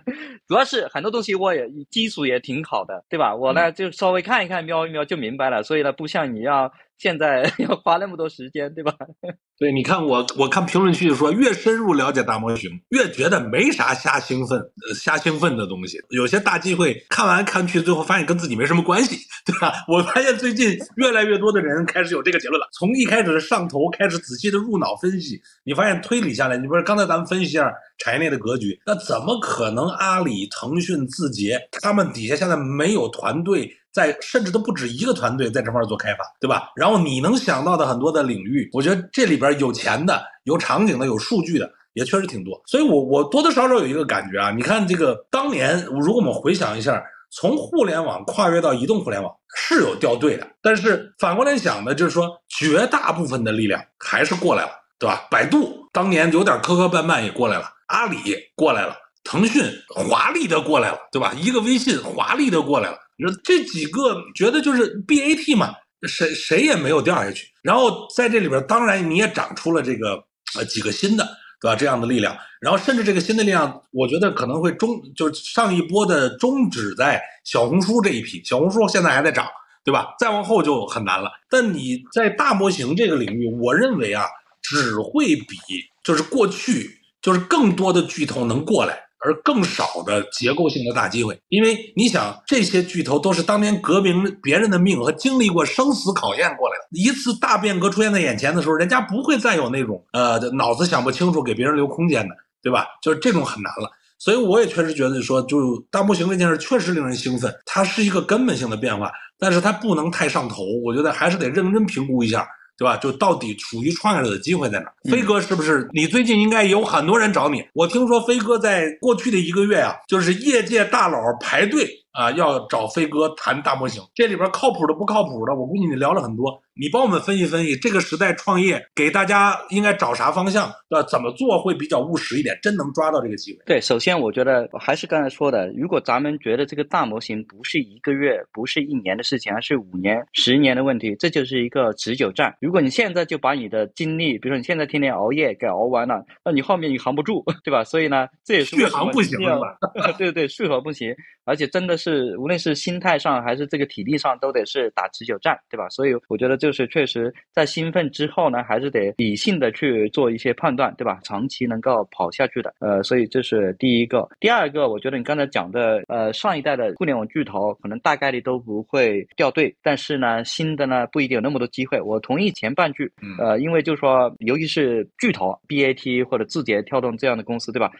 S3: 主要是很多东西我也基础也挺好的，对吧？我呢就稍微看一看、瞄一瞄就明白了。所以呢，不像你要。现在 要花那么多时间，对吧？
S2: 对，你看我，我看评论区就说，越深入了解大模型，越觉得没啥瞎兴奋、呃瞎兴奋的东西。有些大机会看完看去，最后发现跟自己没什么关系，对吧？我发现最近越来越多的人开始有这个结论了。从一开始的上头开始仔细的入脑分析，你发现推理下来，你不是刚才咱们分析一下产业链的格局，那怎么可能阿里、腾讯、字节他们底下现在没有团队？在甚至都不止一个团队在这块做开发，对吧？然后你能想到的很多的领域，我觉得这里边有钱的、有场景的、有数据的也确实挺多。所以，我我多多少少有一个感觉啊，你看这个当年，如果我们回想一下，从互联网跨越到移动互联网是有掉队的，但是反过来想呢，就是说绝大部分的力量还是过来了，对吧？百度当年有点磕磕绊绊也过来了，阿里过来了，腾讯华丽的过来了，对吧？一个微信华丽的过来了。这几个觉得就是 BAT 嘛，谁谁也没有掉下去。然后在这里边，当然你也长出了这个呃几个新的，对吧？这样的力量。然后甚至这个新的力量，我觉得可能会终，就是上一波的终止在小红书这一批。小红书现在还在涨，对吧？再往后就很难了。但你在大模型这个领域，我认为啊，只会比就是过去就是更多的巨头能过来。而更少的结构性的大机会，因为你想，这些巨头都是当年革命别人的命和经历过生死考验过来的。一次大变革出现在眼前的时候，人家不会再有那种呃脑子想不清楚给别人留空间的，对吧？就是这种很难了。所以我也确实觉得说，就大模型这件事确实令人兴奋，它是一个根本性的变化，但是它不能太上头。我觉得还是得认真评估一下。对吧？就到底属于创业者的机会在哪？飞哥是不是？你最近应该有很多人找你。我听说飞哥在过去的一个月啊，就是业界大佬排队。啊，要找飞哥谈大模型，这里边靠谱的不靠谱的，我估计你聊了很多，你帮我们分析分析，这个时代创业给大家应该找啥方向，对吧？怎么做会比较务实一点，真能抓到这个机会？
S3: 对，首先我觉得还是刚才说的，如果咱们觉得这个大模型不是一个月，不是一年的事情，而是五年、十年的问题，这就是一个持久战。如果你现在就把你的精力，比如说你现在天天熬夜给熬完了，那你后面你扛不住，对吧？所以呢，这也是
S2: 续航不行了，
S3: 对对，续航不行，而且真的是无论是心态上还是这个体力上都得是打持久战，对吧？所以我觉得就是确实在兴奋之后呢，还是得理性的去做一些判断，对吧？长期能够跑下去的，呃，所以这是第一个。第二个，我觉得你刚才讲的，呃，上一代的互联网巨头可能大概率都不会掉队，但是呢，新的呢不一定有那么多机会。我同意前半句，呃，因为就是说，尤其是巨头 BAT 或者字节跳动这样的公司，对吧？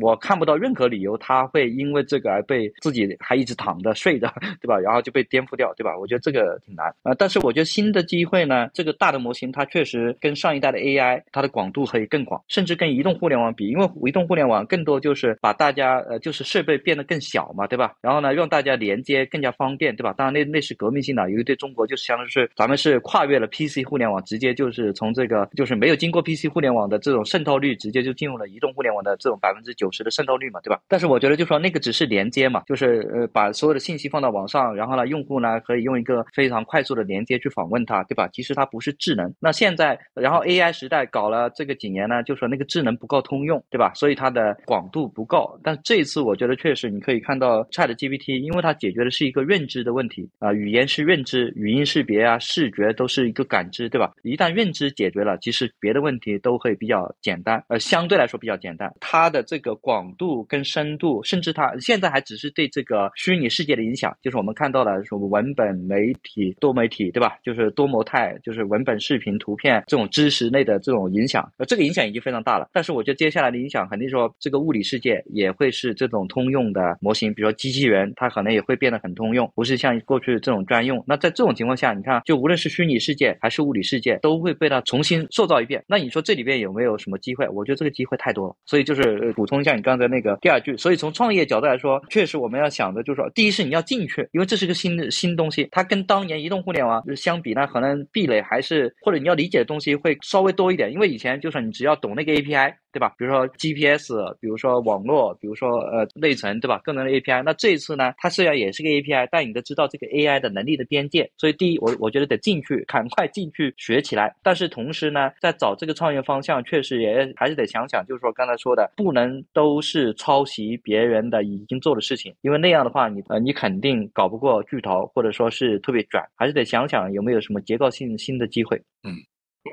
S3: 我看不到任何理由他会因为这个而被自己还一直躺着睡着。对吧？然后就被颠覆掉，对吧？我觉得这个挺难啊。但是我觉得新的机会呢，这个大的模型它确实跟上一代的 AI 它的广度可以更广，甚至跟移动互联网比，因为移动互联网更多就是把大家呃就是设备变得更小嘛，对吧？然后呢，让大家连接更加方便，对吧？当然那那是革命性的，因为对中国就是相当于是咱们是跨越了 PC 互联网，直接就是从这个就是没有经过 PC 互联网的这种渗透率，直接就进入了移动互联网的这种百分之九十的渗透率嘛，对吧？但是我觉得就说那个只是连接嘛，就是呃把。把所有的信息放到网上，然后呢，用户呢可以用一个非常快速的连接去访问它，对吧？其实它不是智能。那现在，然后 AI 时代搞了这个几年呢，就说那个智能不够通用，对吧？所以它的广度不够。但这一次我觉得确实你可以看到 ChatGPT，因为它解决的是一个认知的问题啊，语言是认知，语音识别啊，视觉都是一个感知，对吧？一旦认知解决了，其实别的问题都会比较简单，呃，相对来说比较简单。它的这个广度跟深度，甚至它现在还只是对这个虚拟世界的影响，就是我们看到了什么文本媒体、多媒体，对吧？就是多模态，就是文本、视频、图片这种知识类的这种影响，呃，这个影响已经非常大了。但是我觉得接下来的影响肯定说，这个物理世界也会是这种通用的模型，比如说机器人，它可能也会变得很通用，不是像过去这种专用。那在这种情况下，你看，就无论是虚拟世界还是物理世界，都会被它重新塑造一遍。那你说这里边有没有什么机会？我觉得这个机会太多了。所以就是补充一下你刚才那个第二句。所以从创业角度来说，确实我们要想的就是第一是你要进去，因为这是个新的新东西，它跟当年移动互联网相比呢，可能壁垒还是或者你要理解的东西会稍微多一点。因为以前就是你只要懂那个 API。对吧？比如说 GPS，比如说网络，比如说呃内存，对吧？更多的 API。那这一次呢，它虽然也是个 API，但你得知道这个 AI 的能力的边界。所以第一，我我觉得得进去，赶快进去学起来。但是同时呢，在找这个创业方向，确实也还是得想想，就是说刚才说的，不能都是抄袭别人的已经做的事情，因为那样的话，你呃你肯定搞不过巨头，或者说是特别卷，还是得想想有没有什么结构性新的机会。
S2: 嗯。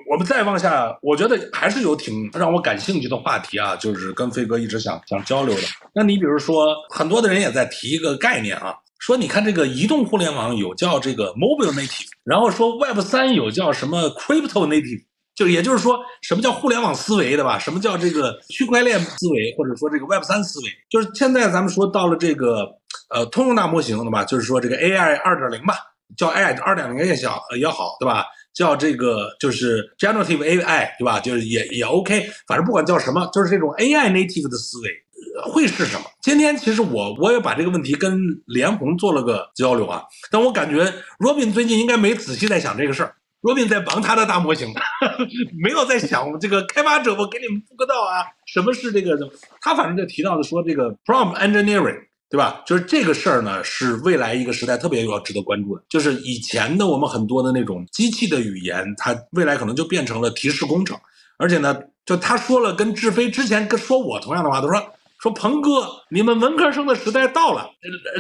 S2: 我们再往下，我觉得还是有挺让我感兴趣的话题啊，就是跟飞哥一直想想交流的。那你比如说，很多的人也在提一个概念啊，说你看这个移动互联网有叫这个 mobile native，然后说 Web 三有叫什么 crypto native，就也就是说什么叫互联网思维的吧？什么叫这个区块链思维，或者说这个 Web 三思维？就是现在咱们说到了这个呃通用大模型的吧？就是说这个 AI 二点零吧，叫 AI 二点零也小也好对吧？叫这个就是 generative AI，对吧？就是也也 OK，反正不管叫什么，就是这种 AI native 的思维会是什么？今天其实我我也把这个问题跟连红做了个交流啊，但我感觉 Robin 最近应该没仔细在想这个事儿，Robin 在忙他的大模型，没有在想这个开发者，我给你们布个道啊，什么是这个？他反正就提到的说这个 prompt engineering。对吧？就是这个事儿呢，是未来一个时代特别要值得关注的。就是以前的我们很多的那种机器的语言，它未来可能就变成了提示工程。而且呢，就他说了跟志飞之前跟说我同样的话，他说说鹏哥，你们文科生的时代到了。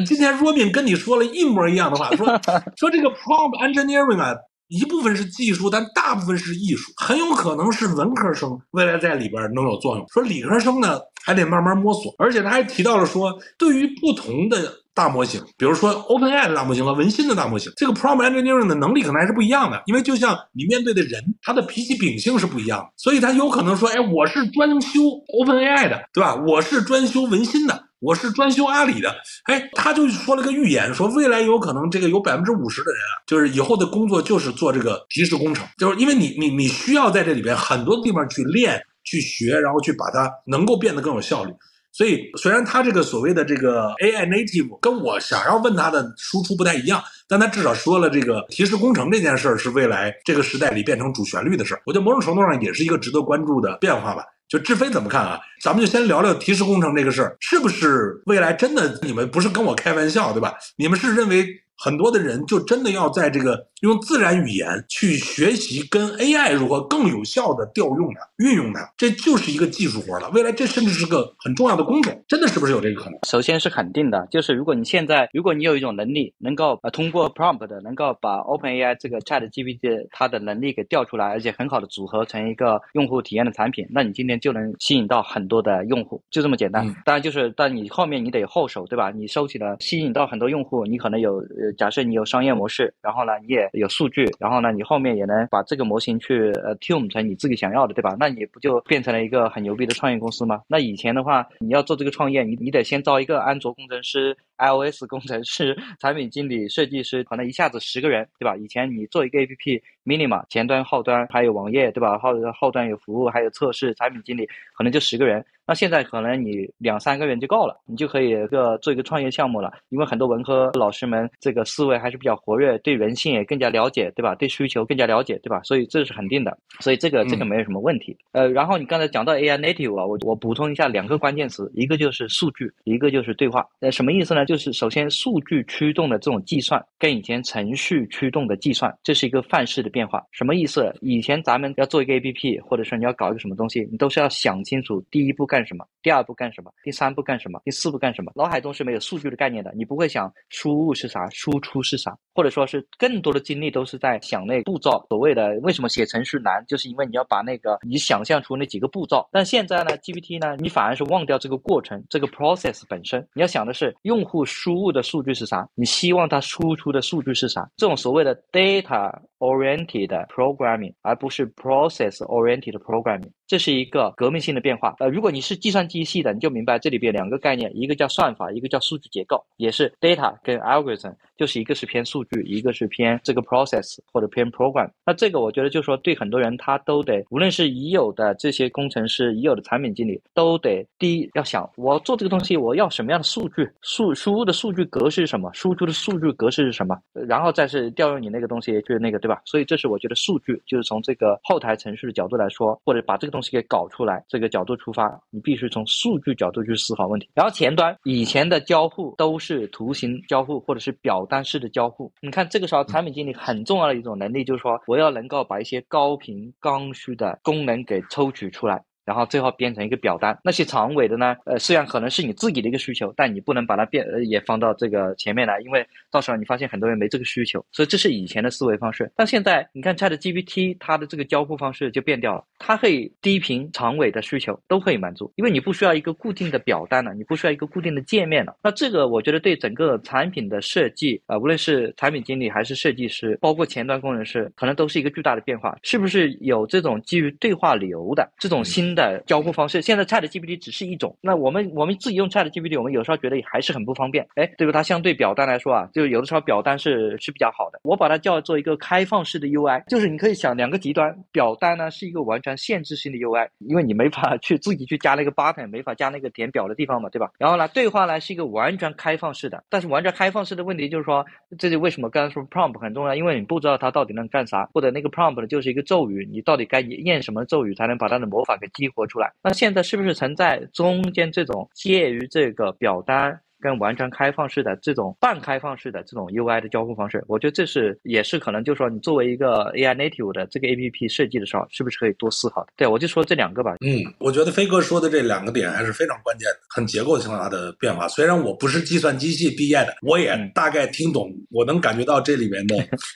S2: 今天若敏跟你说了一模一样的话，说 说这个 prompt engineering 啊。一部分是技术，但大部分是艺术，很有可能是文科生未来在里边能有作用。说理科生呢，还得慢慢摸索。而且他还提到了说，对于不同的大模型，比如说 OpenAI 的大模型和文心的大模型，这个 prompt engineering 的能力可能还是不一样的。因为就像你面对的人，他的脾气秉性是不一样的，所以他有可能说，哎，我是专修 OpenAI 的，对吧？我是专修文心的。我是专修阿里的，哎，他就说了个预言，说未来有可能这个有百分之五十的人啊，就是以后的工作就是做这个提示工程，就是因为你你你需要在这里边很多地方去练、去学，然后去把它能够变得更有效率。所以虽然他这个所谓的这个 AI native 跟我想要问他的输出不太一样，但他至少说了这个提示工程这件事儿是未来这个时代里变成主旋律的事儿。我觉得某种程度上也是一个值得关注的变化吧。就志飞怎么看啊？咱们就先聊聊提示工程这个事儿，是不是未来真的？你们不是跟我开玩笑对吧？你们是认为？很多的人就真的要在这个用自然语言去学习跟 AI 如何更有效的调用它、运用它，这就是一个技术活了。未来这甚至是个很重要的工种，真的是不是有这个可能？
S3: 首先是肯定的，就是如果你现在，如果你有一种能力，能够呃通过 prompt 的能够把 OpenAI 这个 ChatGPT 它的能力给调出来，而且很好的组合成一个用户体验的产品，那你今天就能吸引到很多的用户，就这么简单。当然就是，但你后面你得有后手，对吧？你收起了吸引到很多用户，你可能有。假设你有商业模式，然后呢，你也有数据，然后呢，你后面也能把这个模型去呃 tune 成你自己想要的，对吧？那你不就变成了一个很牛逼的创业公司吗？那以前的话，你要做这个创业，你你得先招一个安卓工程师、iOS 工程师、产品经理、设计师，可能一下子十个人，对吧？以前你做一个 APP，minima 前端、后端还有网页，对吧？后后端有服务，还有测试、产品经理，可能就十个人。那现在可能你两三个月就够了，你就可以一个做一个创业项目了。因为很多文科老师们这个思维还是比较活跃，对人性也更加了解，对吧？对需求更加了解，对吧？所以这是肯定的，所以这个这个没有什么问题。呃，然后你刚才讲到 AI native 啊，我我补充一下两个关键词，一个就是数据，一个就是对话。呃，什么意思呢？就是首先数据驱动的这种计算跟以前程序驱动的计算，这是一个范式的变化。什么意思？以前咱们要做一个 APP，或者说你要搞一个什么东西，你都是要想清楚第一步干什么，第二步干什么，第三步干什么，第四步干什么。脑海中是没有数据的概念的，你不会想输入是啥，输出是啥，或者说是更多的精力都是在想那步骤。所谓的为什么写程序难，就是因为你要把那个你想象出那几个步骤。但现在呢，GPT 呢，你反而是忘掉这个过程，这个 process 本身，你要想的是用户输入的数据是啥，你希望它输出的数据是啥。这种所谓的 data oriented programming，而不是 process oriented programming。这是一个革命性的变化。呃，如果你是计算机系的，你就明白这里边两个概念，一个叫算法，一个叫数据结构，也是 data 跟 algorithm，就是一个是偏数据，一个是偏这个 process 或者偏 program。那这个我觉得就是说，对很多人他都得，无论是已有的这些工程师、已有的产品经理，都得第一要想，我做这个东西我要什么样的数据，输输入的数据格式是什么，输出的数据格式是什么，然后再是调用你那个东西就是那个对吧？所以这是我觉得数据就是从这个后台程序的角度来说，或者把这个东西给搞出来这个角度出发，你必须从数据角度去思考问题。然后前端以前的交互都是图形交互或者是表单式的交互，你看这个时候产品经理很重要的一种能力就是说，我要能够把一些高频刚需的功能给抽取出来。然后最后变成一个表单，那些长尾的呢？呃，虽然可能是你自己的一个需求，但你不能把它变呃也放到这个前面来，因为到时候你发现很多人没这个需求，所以这是以前的思维方式。但现在你看 Chat GPT 它的这个交互方式就变掉了，它可以低频、长尾的需求都可以满足，因为你不需要一个固定的表单了，你不需要一个固定的界面了。那这个我觉得对整个产品的设计啊，无论是产品经理还是设计师，包括前端工程师，可能都是一个巨大的变化。是不是有这种基于对话流的这种新的交互方式？现在 Chat GPT 只是一种，那我们我们自己用 Chat GPT，我们有时候觉得还是很不方便，哎，对吧？它相对表单来说啊，就有的时候表单是是比较好的。我把它叫做一个开放式的 UI，就是你可以想两个极端，表单呢是一个完全限制性的 UI，因为你没法去自己去加那个 button，没法加那个点表的地方嘛，对吧？然后呢，对话呢是一个完全开放式的，但是完全开放式的问题就是说，这就为什么刚才说 prompt 很重要，因为你不知道它到底能干啥，或者那个 prompt 就是一个咒语，你到底该念什么咒语才能把它的魔法给激活出来？那现在是不是存在中间这种介于这个表单？跟完全开放式的这种半开放式的这种 UI 的交互方式，我觉得这是也是可能就是说你作为一个 AI native 的这个 APP 设计的时候，是不是可以多思考的？对，我就说这两个吧。
S2: 嗯，我觉得飞哥说的这两个点还是非常关键的，很结构性化的变化。虽然我不是计算机系毕业的，我也大概听懂，我能感觉到这里面的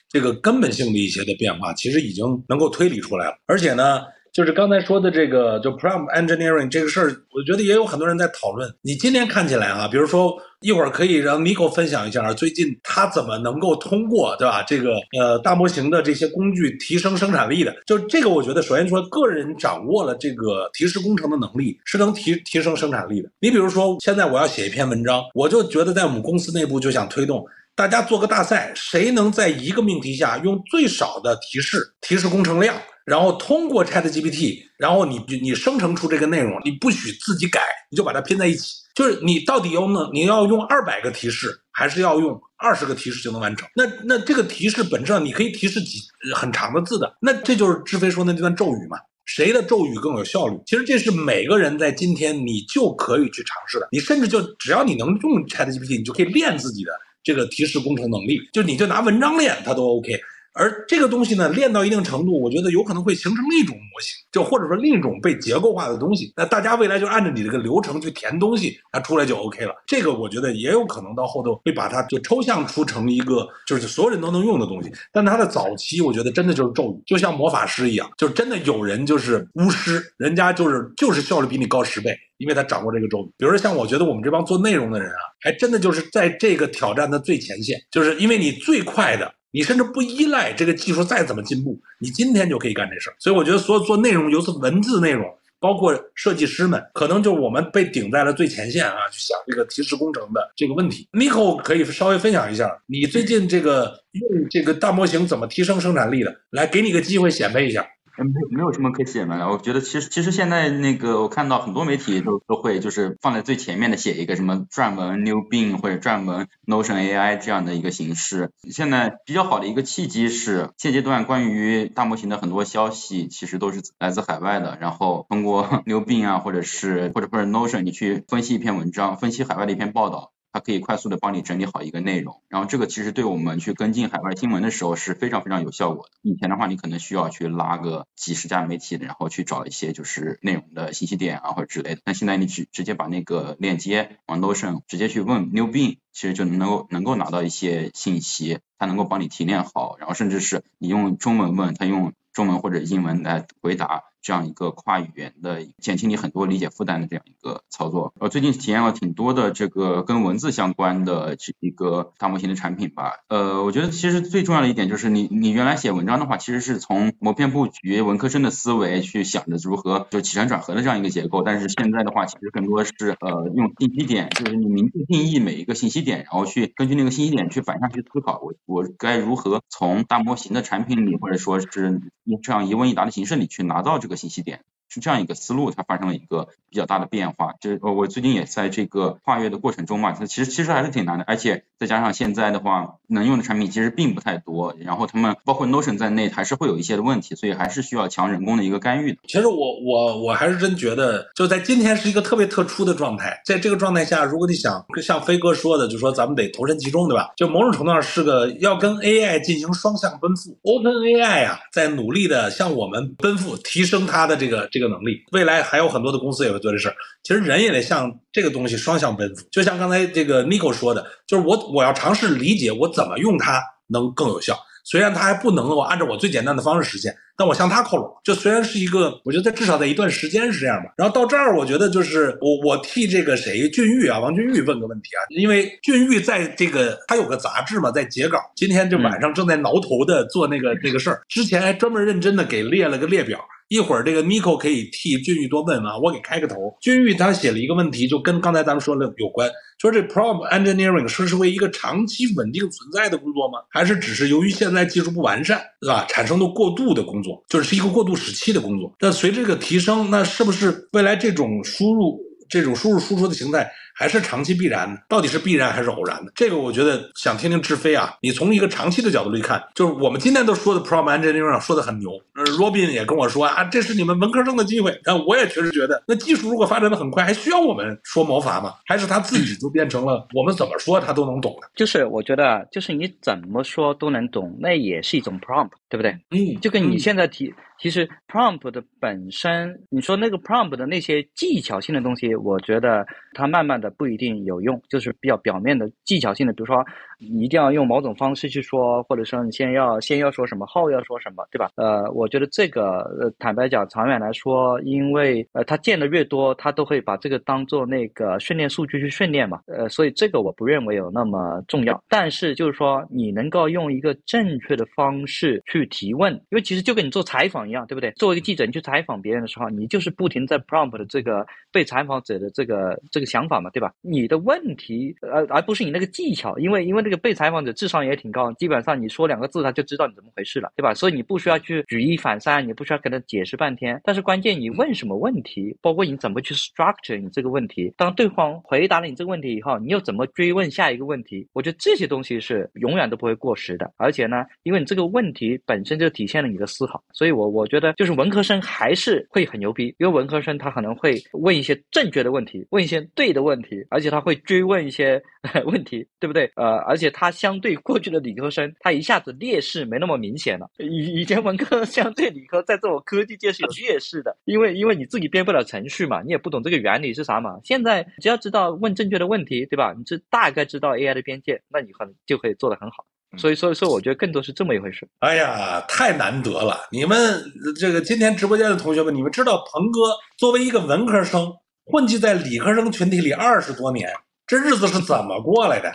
S2: 这个根本性的一些的变化，其实已经能够推理出来了。而且呢。就是刚才说的这个，就 prompt engineering 这个事儿，我觉得也有很多人在讨论。你今天看起来啊，比如说一会儿可以让 Nico 分享一下最近他怎么能够通过，对吧？这个呃大模型的这些工具提升生产力的。就这个，我觉得首先说，个人掌握了这个提示工程的能力，是能提提升生产力的。你比如说，现在我要写一篇文章，我就觉得在我们公司内部就想推动大家做个大赛，谁能在一个命题下用最少的提示提示工程量。然后通过 Chat GPT，然后你你生成出这个内容，你不许自己改，你就把它拼在一起。就是你到底要呢？你要用二百个提示，还是要用二十个提示就能完成？那那这个提示本质上你可以提示几很长的字的。那这就是志飞说的那段咒语嘛？谁的咒语更有效率？其实这是每个人在今天你就可以去尝试的。你甚至就只要你能用 Chat GPT，你就可以练自己的这个提示工程能力。就你就拿文章练，它都 OK。而这个东西呢，练到一定程度，我觉得有可能会形成另一种模型，就或者说另一种被结构化的东西。那大家未来就按照你这个流程去填东西，它出来就 OK 了。这个我觉得也有可能到后头会把它就抽象出成一个就是所有人都能用的东西。但它的早期，我觉得真的就是咒语，就像魔法师一样，就真的有人就是巫师，人家就是就是效率比你高十倍，因为他掌握这个咒语。比如说像我觉得我们这帮做内容的人啊，还真的就是在这个挑战的最前线，就是因为你最快的。你甚至不依赖这个技术再怎么进步，你今天就可以干这事儿。所以我觉得，所有做内容，尤其文字内容，包括设计师们，可能就我们被顶在了最前线啊，去想这个提示工程的这个问题。Niko 可以稍微分享一下，你最近这个用这个大模型怎么提升生产力的？来，给你个机会显摆一下。
S4: 没有没有什么可写的了。我觉得其实其实现在那个我看到很多媒体都都会就是放在最前面的写一个什么撰文 New Bing 或者撰文 Notion AI 这样的一个形式。现在比较好的一个契机是现阶段关于大模型的很多消息其实都是来自海外的，然后通过 New Bing 啊或者是或者或者 Notion 你去分析一篇文章，分析海外的一篇报道。它可以快速的帮你整理好一个内容，然后这个其实对我们去跟进海外新闻的时候是非常非常有效果的。以前的话，你可能需要去拉个几十家媒体，然后去找一些就是内容的信息点啊或者之类的。但现在你直直接把那个链接往 Notion 直接去问 New Bing，其实就能够能够拿到一些信息，它能够帮你提炼好，然后甚至是你用中文问，它用中文或者英文来回答。这样一个跨语言的减轻你很多理解负担的这样一个操作，呃，最近体验了挺多的这个跟文字相关的这一个大模型的产品吧，呃，我觉得其实最重要的一点就是你你原来写文章的话，其实是从模片布局、文科生的思维去想着如何就起承转合的这样一个结构，但是现在的话，其实更多是呃用信息点，就是你明确定义每一个信息点，然后去根据那个信息点去反向去思考，我我该如何从大模型的产品里，或者说是用这样一问一答的形式里去拿到这个。个信息点。是这样一个思路，它发生了一个比较大的变化。就是呃，我最近也在这个跨越的过程中嘛，它其实其实还是挺难的，而且再加上现在的话，能用的产品其实并不太多，然后他们包括 Notion 在内还是会有一些的问题，所以还是需要强人工的一个干预的。
S2: 其实我我我还是真觉得，就在今天是一个特别特殊的状态，在这个状态下，如果你想像飞哥说的，就说咱们得投身其中，对吧？就某种程度上是个要跟 AI 进行双向奔赴，Open AI 啊，在努力的向我们奔赴，提升它的这个这个能力，未来。还有很多的公司也会做这事儿。其实人也得向这个东西双向奔赴。就像刚才这个 Nico 说的，就是我我要尝试理解我怎么用它能更有效。虽然它还不能够按照我最简单的方式实现，但我向它靠拢。就虽然是一个，我觉得至少在一段时间是这样吧。然后到这儿，我觉得就是我我替这个谁俊玉啊，王俊玉问个问题啊，因为俊玉在这个他有个杂志嘛，在截稿，今天就晚上正在挠头的做那个那个事儿。之前还专门认真的给列了个列表。一会儿这个 Miko 可以替俊玉多问问，我给开个头。俊玉他写了一个问题，就跟刚才咱们说的有关，说这 prompt engineering 是是为一个长期稳定存在的工作吗？还是只是由于现在技术不完善，是吧？产生的过渡的工作，就是是一个过渡时期的工作。那随着这个提升，那是不是未来这种输入、这种输入输出的形态？还是长期必然的，到底是必然还是偶然的？这个我觉得想听听志飞啊，你从一个长期的角度来看，就是我们今天都说的 prompt engineering 说的很牛，呃，Robin 也跟我说啊，这是你们文科生的机会。但我也确实觉得，那技术如果发展的很快，还需要我们说魔法吗？还是他自己就变成了我们怎么说他都能懂的？
S3: 就是我觉得，就是你怎么说都能懂，那也是一种 prompt，对不对？
S2: 嗯，
S3: 就跟你现在提。其实 prompt 的本身，你说那个 prompt 的那些技巧性的东西，我觉得它慢慢的不一定有用，就是比较表面的技巧性的，比如说你一定要用某种方式去说，或者说你先要先要说什么，后要说什么，对吧？呃，我觉得这个呃，坦白讲，长远来说，因为呃，他见的越多，他都会把这个当做那个训练数据去训练嘛，呃，所以这个我不认为有那么重要。但是就是说，你能够用一个正确的方式去提问，因为其实就跟你做采访。一样对不对？作为一个记者，你去采访别人的时候，你就是不停在 prompt 的这个被采访者的这个这个想法嘛，对吧？你的问题，呃，而不是你那个技巧，因为因为那被采访者智商也挺高，基本上你说两个字他就知道你怎么回事了，对吧？所以你不需要去举一反三，你不需要跟他解释半天。但是关键你问什么问题，包括你怎么去 structure 你这个问题，当对方回答了你这个问题以后，你又怎么追问下一个问题？我觉得这些东西是永远都不会过时的。而且呢，因为你这个问题本身就体现了你的思考，所以我我。我觉得就是文科生还是会很牛逼，因为文科生他可能会问一些正确的问题，问一些对的问题，而且他会追问一些 问题，对不对？呃，而且他相对过去的理科生，他一下子劣势没那么明显了。以以前文科 相对理科在这种科技界是有劣势的，因为因为你自己编不了程序嘛，你也不懂这个原理是啥嘛。现在只要知道问正确的问题，对吧？你这大概知道 AI 的边界，那你可能就可以做得很好。所以，所以说，我觉得更多是这么一回事。
S2: 哎呀，太难得了！你们这个今天直播间的同学们，你们知道鹏哥作为一个文科生，混迹在理科生群体里二十多年，这日子是怎么过来的？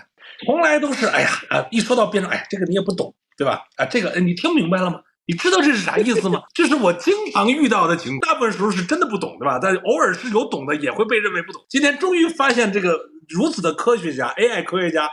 S2: 从来都是哎呀啊，一说到编程，哎，这个你也不懂，对吧？啊，这个你听明白了吗？你知道这是啥意思吗？这是我经常遇到的情况，大部分时候是真的不懂，对吧？但偶尔是有懂的，也会被认为不懂。今天终于发现这个如此的科学家，AI 科学家。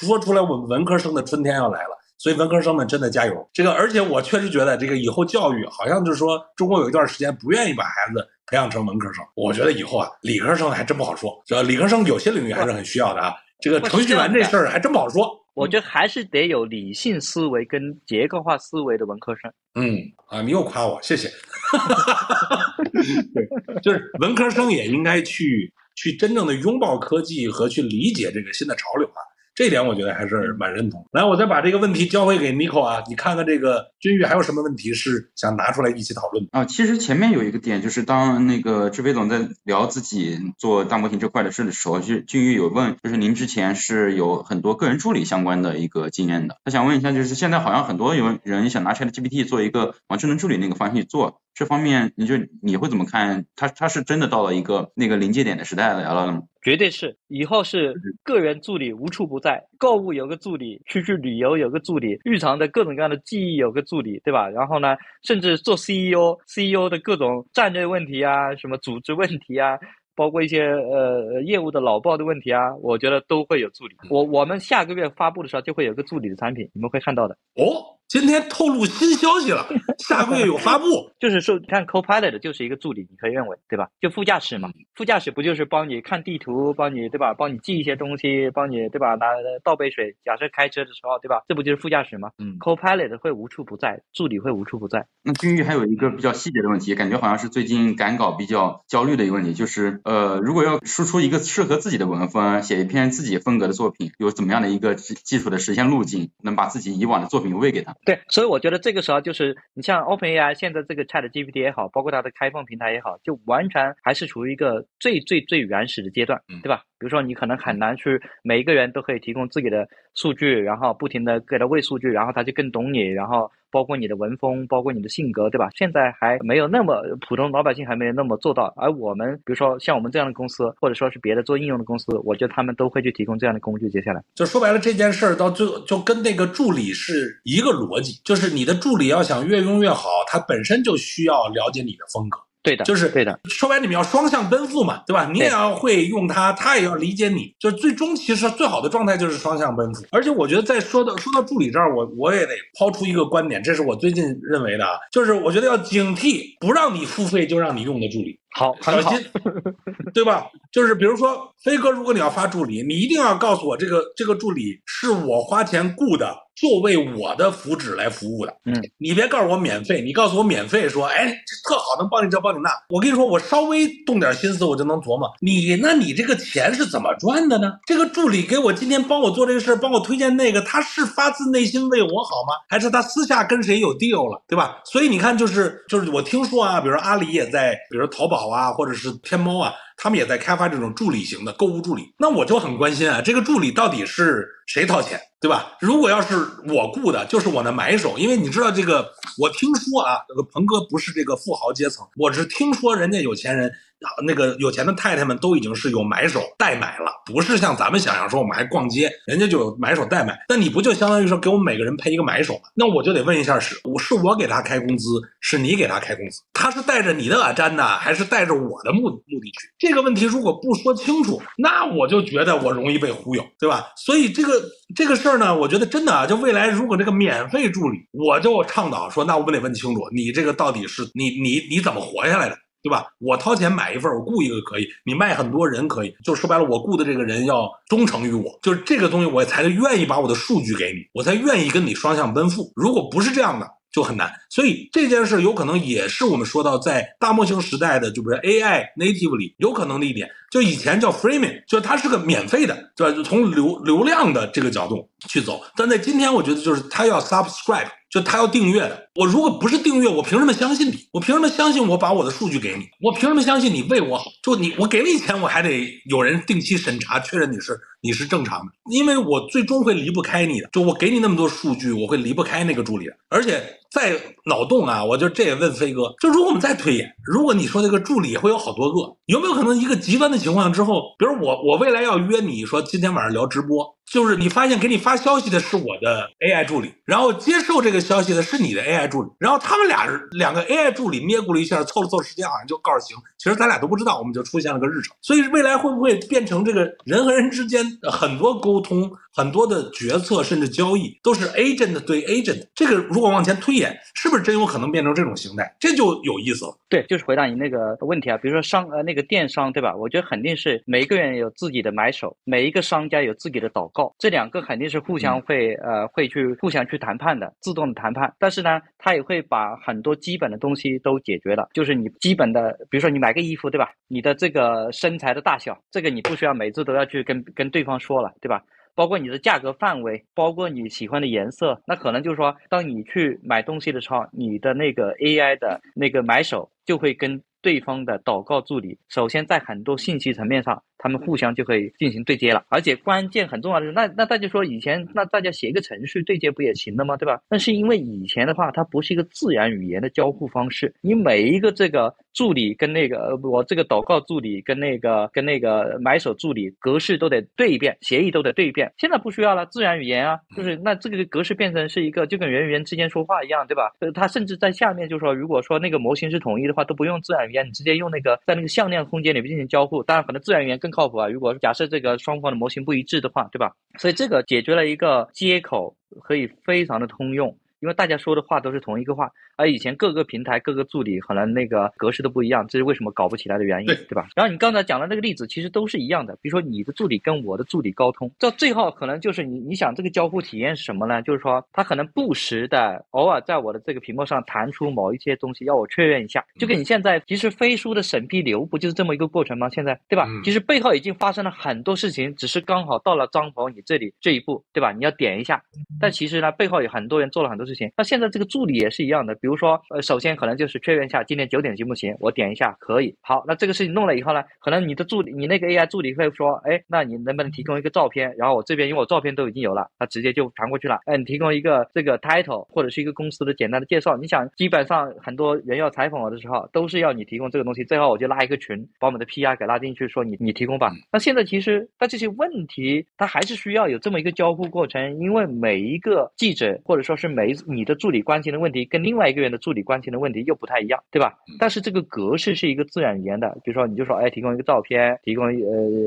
S2: 说出来，我们文科生的春天要来了。所以文科生们真的加油。这个，而且我确实觉得这个以后教育好像就是说，中国有一段时间不愿意把孩子培养成文科生。我觉得以后啊，理科生还真不好说。这理科生有些领域还是很需要的啊。这个程序员这事儿还真不好说。
S3: 我觉得还是得有理性思维跟结构化思维的文科生。
S2: 嗯啊，你又夸我，谢谢。对，就是文科生也应该去去真正的拥抱科技和去理解这个新的潮流啊。这点我觉得还是蛮认同。来，我再把这个问题交回给 Nico 啊，你看看这个君玉还有什么问题是想拿出来一起讨论
S4: 啊？其实前面有一个点，就是当那个志飞总在聊自己做大模型这块的事的时候，就君玉有问，就是您之前是有很多个人助理相关的一个经验的，他想问一下，就是现在好像很多有人想拿 ChatGPT 做一个往智能助理那个方向去做。这方面，你就你会怎么看？它它是真的到了一个那个临界点的时代了，了吗？
S3: 绝对是，以后是个人助理无处不在，购物有个助理，出去旅游有个助理，日常的各种各样的记忆有个助理，对吧？然后呢，甚至做 CEO，CEO 的各种战略问题啊，什么组织问题啊，包括一些呃业务的老报的问题啊，我觉得都会有助理。我我们下个月发布的时候就会有个助理的产品，你们会看到的。
S2: 哦。今天透露新消息了，下个月有发布。
S3: 就是说，你看，Copilot 就是一个助理，你可以认为，对吧？就副驾驶嘛，副驾驶不就是帮你看地图，帮你对吧？帮你记一些东西，帮你对吧？拿倒杯水，假设开车的时候，对吧？这不就是副驾驶吗？嗯，Copilot 会无处不在，助理会无处不在。
S4: 那君玉还有一个比较细节的问题，感觉好像是最近赶稿比较焦虑的一个问题，就是呃，如果要输出一个适合自己的文风，写一篇自己风格的作品，有怎么样的一个技术的实现路径，能把自己以往的作品喂给他？
S3: 对，所以我觉得这个时候就是你像 OpenAI 现在这个 Chat GPT 也好，包括它的开放平台也好，就完全还是处于一个最最最原始的阶段，对吧？比如说你可能很难去每一个人都可以提供自己的数据，然后不停的给他喂数据，然后他就更懂你，然后包括你的文风，包括你的性格，对吧？现在还没有那么普通老百姓还没有那么做到，而我们比如说像我们这样的公司，或者说是别的做应用的公司，我觉得他们都会去提供这样的工具。接下来
S2: 就说白了，这件事儿到最后就跟那个助理是一个逻辑，就是你的助理要想越用越好，他本身就需要了解你的风格。
S3: 对的，
S2: 就是
S3: 对的。
S2: 说白，你们要双向奔赴嘛，对吧？你也要会用它，它也要理解你。就是最终其实最好的状态就是双向奔赴。而且我觉得，在说到说到助理这儿，我我也得抛出一个观点，这是我最近认为的啊，就是我觉得要警惕不让你付费就让你用的助理。
S3: 好，
S2: 小心，对吧？就是比如说，飞哥，如果你要发助理，你一定要告诉我，这个这个助理是我花钱雇的。就为我的福祉来服务的，嗯，你别告诉我免费，你告诉我免费，说，哎，这特好，能帮你这帮你那。我跟你说，我稍微动点心思，我就能琢磨你，那你这个钱是怎么赚的呢？这个助理给我今天帮我做这个事儿，帮我推荐那个，他是发自内心为我好吗？还是他私下跟谁有 deal 了，对吧？所以你看，就是就是我听说啊，比如说阿里也在，比如说淘宝好啊，或者是天猫啊。他们也在开发这种助理型的购物助理，那我就很关心啊，这个助理到底是谁掏钱，对吧？如果要是我雇的，就是我的买手，因为你知道这个，我听说啊，这个鹏哥不是这个富豪阶层，我是听说人家有钱人。那个有钱的太太们都已经是有买手代买了，不是像咱们想象说我们还逛街，人家就有买手代买。那你不就相当于说给我们每个人配一个买手吗？那我就得问一下，是我是我给他开工资，是你给他开工资？他是带着你的阿詹呢，还是带着我的目目的去？这个问题如果不说清楚，那我就觉得我容易被忽悠，对吧？所以这个这个事儿呢，我觉得真的啊，就未来如果这个免费助理，我就倡导说，那我们得问清楚，你这个到底是你你你怎么活下来的？对吧？我掏钱买一份，我雇一个可以，你卖很多人可以，就说白了，我雇的这个人要忠诚于我，就是这个东西，我才愿意把我的数据给你，我才愿意跟你双向奔赴。如果不是这样的，就很难。所以这件事有可能也是我们说到在大模型时代的，就比如 AI native 里有可能的一点，就以前叫 framing，就它是个免费的，对吧？就从流流量的这个角度去走，但在今天，我觉得就是它要 subscribe。就他要订阅的，我如果不是订阅，我凭什么相信你？我凭什么相信我把我的数据给你？我凭什么相信你为我好？就你，我给你钱，我还得有人定期审查确认你是你是正常的，因为我最终会离不开你的。就我给你那么多数据，我会离不开那个助理。而且再脑洞啊，我就这也问飞哥，就如果我们再推演，如果你说那个助理会有好多个，有没有可能一个极端的情况之后，比如我我未来要约你说今天晚上聊直播，就是你发现给你发消息的是我的 AI 助理，然后接受这个消息的是你的 AI 助理，然后他们俩两个 AI 助理咩咕了一下，凑了凑时间，好像就告诉行，其实咱俩都不知道，我们就出现了个日程。所以未来会不会变成这个人和人之间很多沟通、很多的决策甚至交易都是 agent 对 agent？这个如果往前推演，是不是真有可能变成这种形态？这就有意思了。
S3: 对，就是回答你那个问题啊，比如说商呃那个电商对吧？我觉得肯定是每一个人有自己的买手，每一个商家有自己的导购，这两个肯定是互相会呃会去互相去谈判的，自动的谈判。但是呢，他也会把很多基本的东西都解决了，就是你基本的，比如说你买个衣服对吧？你的这个身材的大小，这个你不需要每次都要去跟跟对方说了对吧？包括你的价格范围，包括你喜欢的颜色，那可能就是说，当你去买东西的时候，你的那个 AI 的那个买手就会跟对方的祷告助理，首先在很多信息层面上。他们互相就可以进行对接了，而且关键很重要的是，那那大家说以前那大家写一个程序对接不也行了吗？对吧？那是因为以前的话，它不是一个自然语言的交互方式，你每一个这个助理跟那个我这个祷告助理跟那个跟那个买手助理格式都得对一遍，协议都得对一遍。现在不需要了，自然语言啊，就是那这个格式变成是一个就跟人与人之间说话一样，对吧？呃，它甚至在下面就说，如果说那个模型是统一的话，都不用自然语言，你直接用那个在那个向量空间里面进行交互。当然，可能自然语言更靠谱啊。如果假设这个双方的模型不一致的话，对吧？所以这个解决了一个接口，可以非常的通用。因为大家说的话都是同一个话，而以前各个平台、各个助理可能那个格式都不一样，这是为什么搞不起来的原因，对吧？然后你刚才讲的那个例子其实都是一样的，比如说你的助理跟我的助理沟通，到最后可能就是你你想这个交互体验是什么呢？就是说他可能不时的偶尔在我的这个屏幕上弹出某一些东西，要我确认一下，就跟你现在其实飞书的审批流不就是这么一个过程吗？现在对吧？其实背后已经发生了很多事情，只是刚好到了张鹏你这里这一步，对吧？你要点一下，但其实呢背后有很多人做了很多事情，那现在这个。助理也是一样的，比如说，呃，首先可能就是确认一下今天九点行不行，我点一下可以。好，那这个事情弄了以后呢，可能你的助理，你那个 AI 助理会说，哎，那你能不能提供一个照片？然后我这边因为我照片都已经有了，他直接就传过去了。哎，你提供一个这个 title 或者是一个公司的简单的介绍。你想，基本上很多人要采访我的时候，都是要你提供这个东西。最后我就拉一个群，把我们的 PR 给拉进去，说你你提供吧。那现在其实，那这些问题，它还是需要有这么一个交互过程，因为每一个记者或者说是每你的助理关心的问题跟另外。一个人的助理关心的问题又不太一样，对吧？但是这个格式是一个自然语言的，比如说你就说，哎，提供一个照片，提供呃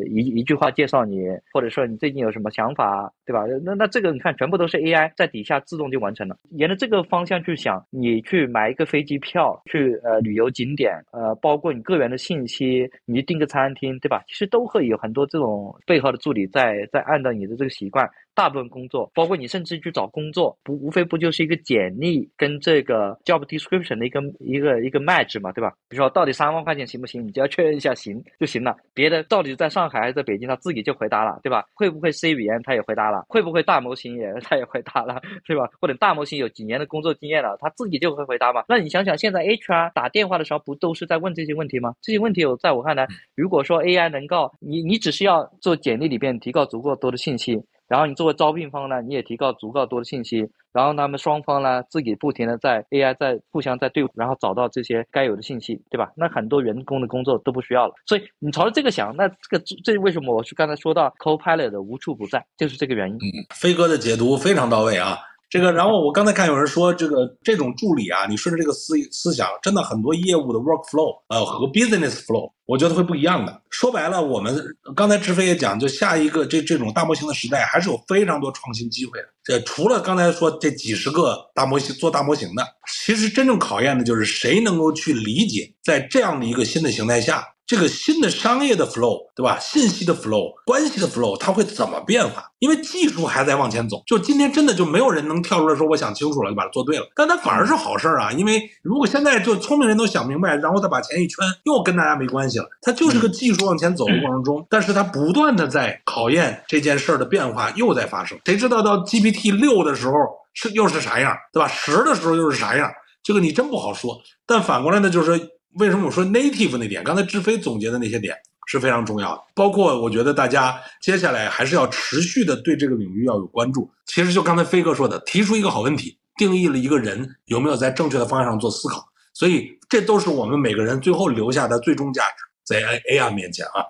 S3: 一一句话介绍你，或者说你最近有什么想法，对吧？那那这个你看，全部都是 AI 在底下自动就完成了。沿着这个方向去想，你去买一个飞机票，去呃旅游景点，呃，包括你个人的信息，你订个餐厅，对吧？其实都会有很多这种背后的助理在在按照你的这个习惯。大部分工作，包括你甚至去找工作，不无非不就是一个简历跟这个 job description 的一个一个一个 match 嘛，对吧？比如说到底三万块钱行不行？你就要确认一下行就行了。别的到底在上海还是在北京，他自己就回答了，对吧？会不会 C 语言他也回答了，会不会大模型也他也回答了，对吧？或者大模型有几年的工作经验了，他自己就会回答嘛？那你想想，现在 HR 打电话的时候不都是在问这些问题吗？这些问题我在我看来，如果说 AI 能够你你只是要做简历里边提高足够多的信息。然后你作为招聘方呢，你也提高足够多的信息，然后他们双方呢自己不停的在 AI 在互相在对，然后找到这些该有的信息，对吧？那很多员工的工作都不需要了。所以你朝着这个想，那这个这为什么我是刚才说到 Copilot 无处不在，就是这个原因。
S2: 嗯飞哥的解读非常到位啊。这个，然后我刚才看有人说，这个这种助理啊，你顺着这个思思想，真的很多业务的 workflow，呃，和 business flow，我觉得会不一样的。说白了，我们刚才志飞也讲，就下一个这这种大模型的时代，还是有非常多创新机会的。这除了刚才说这几十个大模型做大模型的，其实真正考验的就是谁能够去理解，在这样的一个新的形态下。这个新的商业的 flow，对吧？信息的 flow，关系的 flow，它会怎么变化？因为技术还在往前走。就今天真的就没有人能跳出来说我想清楚了就把它做对了。但它反而是好事儿啊！因为如果现在就聪明人都想明白，然后再把钱一圈，又跟大家没关系了。它就是个技术往前走的过程中，但是它不断的在考验这件事儿的变化又在发生。谁知道到 GPT 六的时候是又是啥样，对吧？十的时候又是啥样？这个你真不好说。但反过来呢，就是。为什么我说 native 那点？刚才志飞总结的那些点是非常重要的，包括我觉得大家接下来还是要持续的对这个领域要有关注。其实就刚才飞哥说的，提出一个好问题，定义了一个人有没有在正确的方向上做思考。所以，这都是我们每个人最后留下的最终价值，在 A I 面前啊。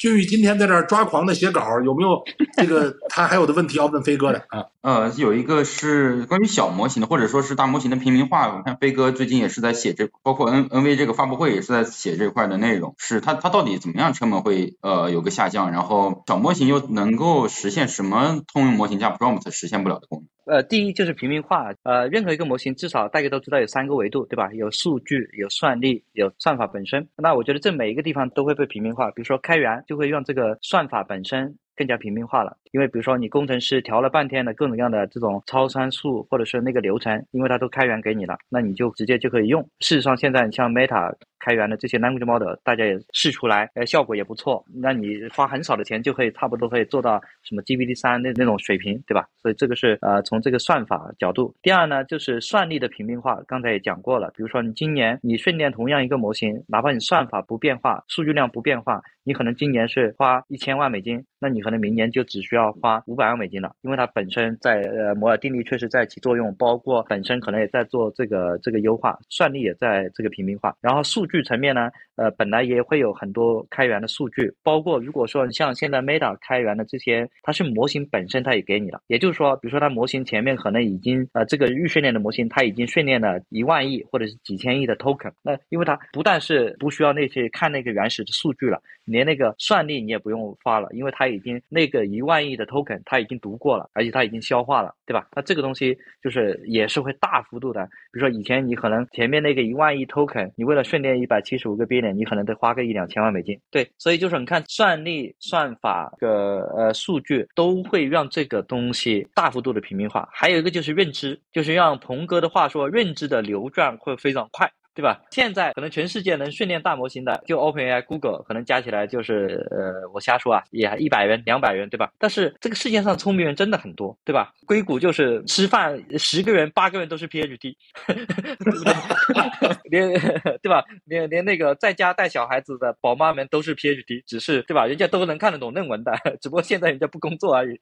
S2: 俊宇今天在这儿抓狂的写稿，有没有这个他还有的问题要问飞哥的 啊？
S4: 呃，有一个是关于小模型的，或者说是大模型的平民化。我看飞哥最近也是在写这，包括 N N V 这个发布会也是在写这块的内容。是它它到底怎么样成本会呃有个下降？然后小模型又能够实现什么通用模型加 Prompt 实现不了的功能？
S3: 呃，第一就是平民化。呃，任何一个模型至少大家都知道有三个维度，对吧？有数据，有算力，有算法本身。那我觉得这每一个地方都会被平民化。比如说开源就会让这个算法本身。更加平民化了，因为比如说你工程师调了半天的各种各样的这种超参数，或者是那个流程，因为它都开源给你了，那你就直接就可以用。事实上，现在你像 Meta 开源的这些 language model，大家也试出来，呃，效果也不错。那你花很少的钱就可以差不多可以做到什么 GPT 三那那种水平，对吧？所以这个是呃从这个算法角度。第二呢，就是算力的平民化，刚才也讲过了。比如说你今年你训练同样一个模型，哪怕你算法不变化，数据量不变化。你可能今年是花一千万美金，那你可能明年就只需要要花五百万美金了，因为它本身在呃摩尔定律确实在起作用，包括本身可能也在做这个这个优化，算力也在这个平民化。然后数据层面呢，呃，本来也会有很多开源的数据，包括如果说像现在 Meta 开源的这些，它是模型本身它也给你了，也就是说，比如说它模型前面可能已经呃这个预训练的模型，它已经训练了一万亿或者是几千亿的 token，那因为它不但是不需要那些看那个原始的数据了。连那个算力你也不用发了，因为它已经那个一万亿的 token 它已经读过了，而且它已经消化了，对吧？那这个东西就是也是会大幅度的，比如说以前你可能前面那个一万亿 token，你为了训练一百七十五个 BID 点你可能得花个一两千万美金。对，所以就是你看算力、算法的呃数据都会让这个东西大幅度的平民化。还有一个就是认知，就是让鹏哥的话说，认知的流转会非常快。对吧？现在可能全世界能训练大模型的，就 OpenAI、Google，可能加起来就是呃，我瞎说啊，也一百人、两百人，对吧？但是这个世界上聪明人真的很多，对吧？硅谷就是吃饭十个人八个人都是 PhD，连 对吧？连连那个在家带小孩子的宝妈们都是 PhD，只是对吧？人家都能看得懂论文的，只不过现在人家不工作而已，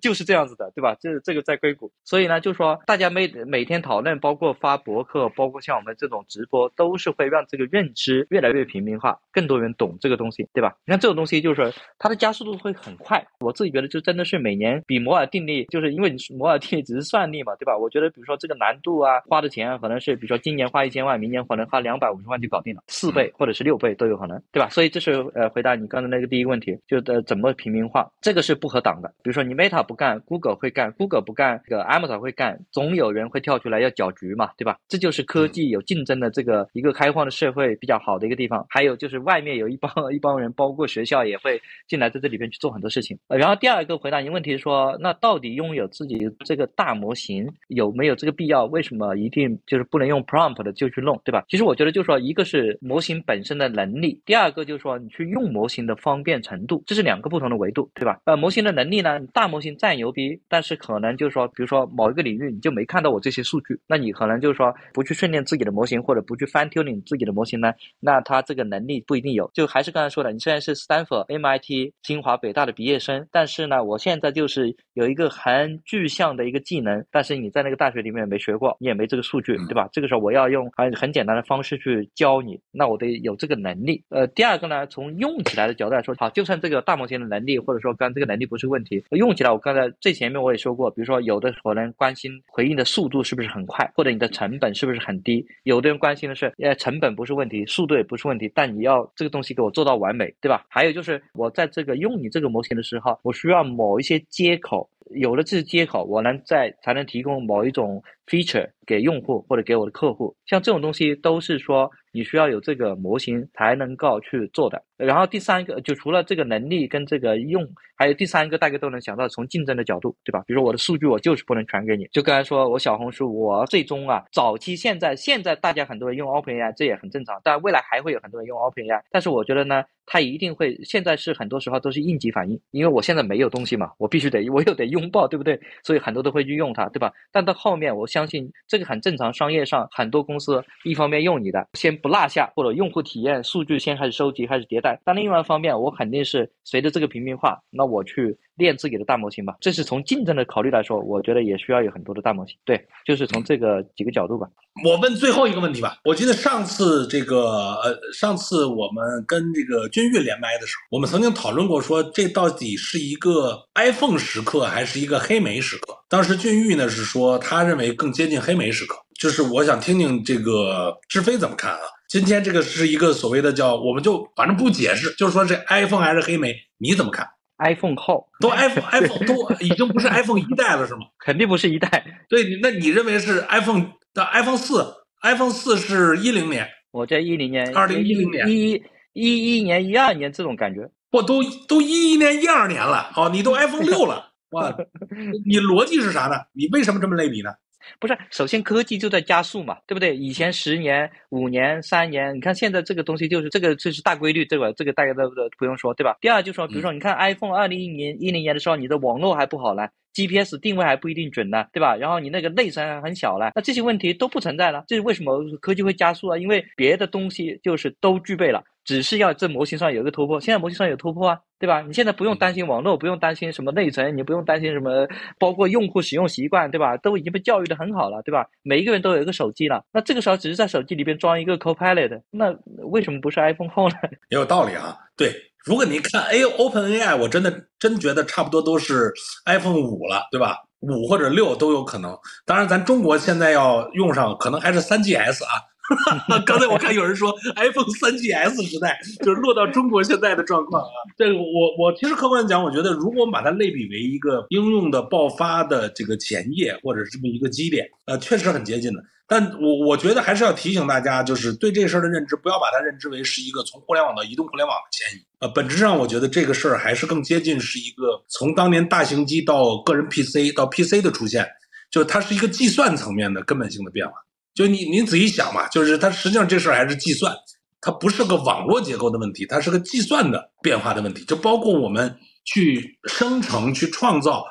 S3: 就是这样子的，对吧？这这个在硅谷，所以呢，就说大家每每天讨论，包括发博客，包括像我们这种。播都是会让这个认知越来越平民化，更多人懂这个东西，对吧？你看这种东西就是它的加速度会很快。我自己觉得就真的是每年比摩尔定律，就是因为摩尔定律只是算力嘛，对吧？我觉得比如说这个难度啊，花的钱可能是比如说今年花一千万，明年可能花两百五十万就搞定了，四倍或者是六倍都有可能，对吧？所以这是呃回答你刚才那个第一个问题，就呃怎么平民化，这个是不可挡的。比如说你 Meta 不干，Google 会干，Google 不干，这个 Amazon 会干，总有人会跳出来要搅局嘛，对吧？这就是科技有竞争。的这个一个开放的社会比较好的一个地方，还有就是外面有一帮 一帮人，包括学校也会进来在这里边去做很多事情。然后第二个回答你问题说，那到底拥有自己这个大模型有没有这个必要？为什么一定就是不能用 prompt 的就去弄，对吧？其实我觉得就是说，一个是模型本身的能力，第二个就是说你去用模型的方便程度，这是两个不同的维度，对吧？呃，模型的能力呢，大模型再牛逼，但是可能就是说，比如说某一个领域你就没看到我这些数据，那你可能就是说不去训练自己的模型。或者不去 fine tuning 自己的模型呢？那他这个能力不一定有。就还是刚才说的，你虽然是 Stanford、MIT、清华、北大的毕业生，但是呢，我现在就是有一个很具象的一个技能，但是你在那个大学里面没学过，你也没这个数据，对吧？这个时候我要用很很简单的方式去教你，那我得有这个能力。呃，第二个呢，从用起来的角度来说，好，就算这个大模型的能力，或者说刚这个能力不是问题，用起来我刚才最前面我也说过，比如说有的可能关心回应的速度是不是很快，或者你的成本是不是很低，有的人。关心的是，呃，成本不是问题，速度也不是问题，但你要这个东西给我做到完美，对吧？还有就是，我在这个用你这个模型的时候，我需要某一些接口，有了这些接口，我能在才能提供某一种 feature 给用户或者给我的客户，像这种东西都是说。你需要有这个模型才能够去做的。然后第三个，就除了这个能力跟这个用，还有第三个，大家都能想到从竞争的角度，对吧？比如说我的数据我就是不能传给你。就刚才说我小红书，我最终啊，早期现在现在大家很多人用 OpenAI，这也很正常。但未来还会有很多人用 OpenAI。但是我觉得呢，它一定会现在是很多时候都是应急反应，因为我现在没有东西嘛，我必须得我又得拥抱，对不对？所以很多都会去用它，对吧？但到后面我想相信这个很正常。商业上很多公司一方面用你的，先不落下，或者用户体验数据先开始收集，开始迭代。但另外一方面，我肯定是随着这个平民化，那我去练自己的大模型吧。这是从竞争的考虑来说，我觉得也需要有很多的大模型。对，就是从这个几个角度吧。
S2: 我问最后一个问题吧。我记得上次这个呃，上次我们跟这个君玉连麦的时候，我们曾经讨论过，说这到底是一个 iPhone 时刻还是一个黑莓时刻？当时俊玉呢是说，他认为更接近黑莓时刻。就是我想听听这个志飞怎么看啊？今天这个是一个所谓的叫，我们就反正不解释，就是说这 iPhone 还是黑莓，你怎么看
S3: ？iPhone 后
S2: 都 iPhone iPhone 都已经不是 iPhone 一代了是吗？
S3: 肯定不是一代。
S2: 对，那你认为是 iPhone 的 iPhone 四？iPhone 四是一零年，
S3: 我在一零年，
S2: 二零一零年，
S3: 一一一年一二年这种感觉。
S2: 我都都一一年一二年了，哦，你都 iPhone 六了，哇，你逻辑是啥呢？你为什么这么类比呢？
S3: 不是，首先科技就在加速嘛，对不对？以前十年、五年、三年，你看现在这个东西就是这个，这是大规律，对吧？这个大家都都不用说，对吧？第二就说，比如说你看 iPhone 二零一零一零年的时候，你的网络还不好呢，GPS 定位还不一定准呢，对吧？然后你那个内存很小了，那这些问题都不存在了。这是为什么科技会加速啊？因为别的东西就是都具备了。只是要这模型上有一个突破，现在模型上有突破啊，对吧？你现在不用担心网络，不用担心什么内存，你不用担心什么，包括用户使用习惯，对吧？都已经被教育的很好了，对吧？每一个人都有一个手机了，那这个时候只是在手机里边装一个 Copilot，那为什么不是 iPhone 后呢？
S2: 也有道理啊。对，如果你看 A Open AI，我真的真觉得差不多都是 iPhone 五了，对吧？五或者六都有可能。当然，咱中国现在要用上，可能还是三 GS 啊。刚才我看有人说 iPhone 3GS 时代就是落到中国现在的状况啊。这个我我其实客观讲，我觉得如果我们把它类比为一个应用的爆发的这个前夜或者是这么一个基点，呃，确实很接近的。但我我觉得还是要提醒大家，就是对这事儿的认知，不要把它认知为是一个从互联网到移动互联网的迁移。呃，本质上我觉得这个事儿还是更接近是一个从当年大型机到个人 PC 到 PC 的出现，就它是一个计算层面的根本性的变化。就你，你仔细想嘛，就是它实际上这事儿还是计算，它不是个网络结构的问题，它是个计算的变化的问题。就包括我们去生成、去创造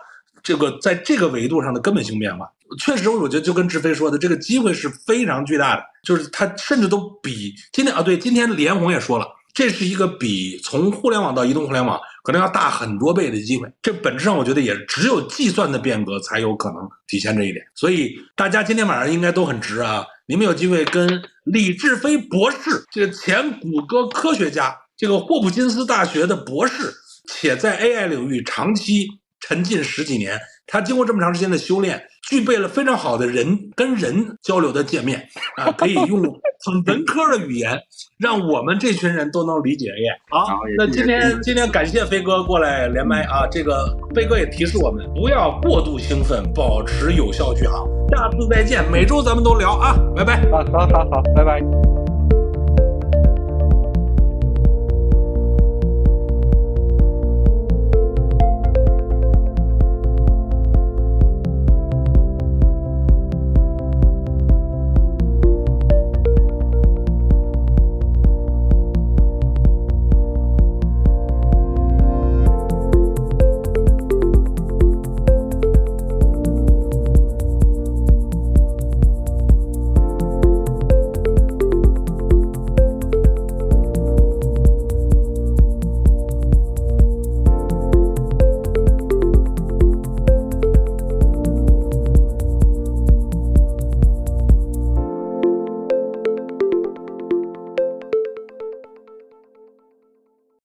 S2: 这个在这个维度上的根本性变化，确实，我觉得就跟志飞说的，这个机会是非常巨大的，就是它甚至都比今天啊，对，今天李彦宏也说了。这是一个比从互联网到移动互联网可能要大很多倍的机会。这本质上我觉得也只有计算的变革才有可能体现这一点。所以大家今天晚上应该都很值啊！你们有机会跟李志飞博士，这个前谷歌科学家，这个霍普金斯大学的博士，且在 AI 领域长期沉浸十几年，他经过这么长时间的修炼。具备了非常好的人跟人交流的界面啊，可以用很文科的语言，让我们这群人都能理解。耶。好，那今天今天感谢飞哥过来连麦啊，这个飞哥也提示我们不要过度兴奋，保持有效续航。下次再见，每周咱们都聊啊，拜拜。
S3: 好好好好，拜拜。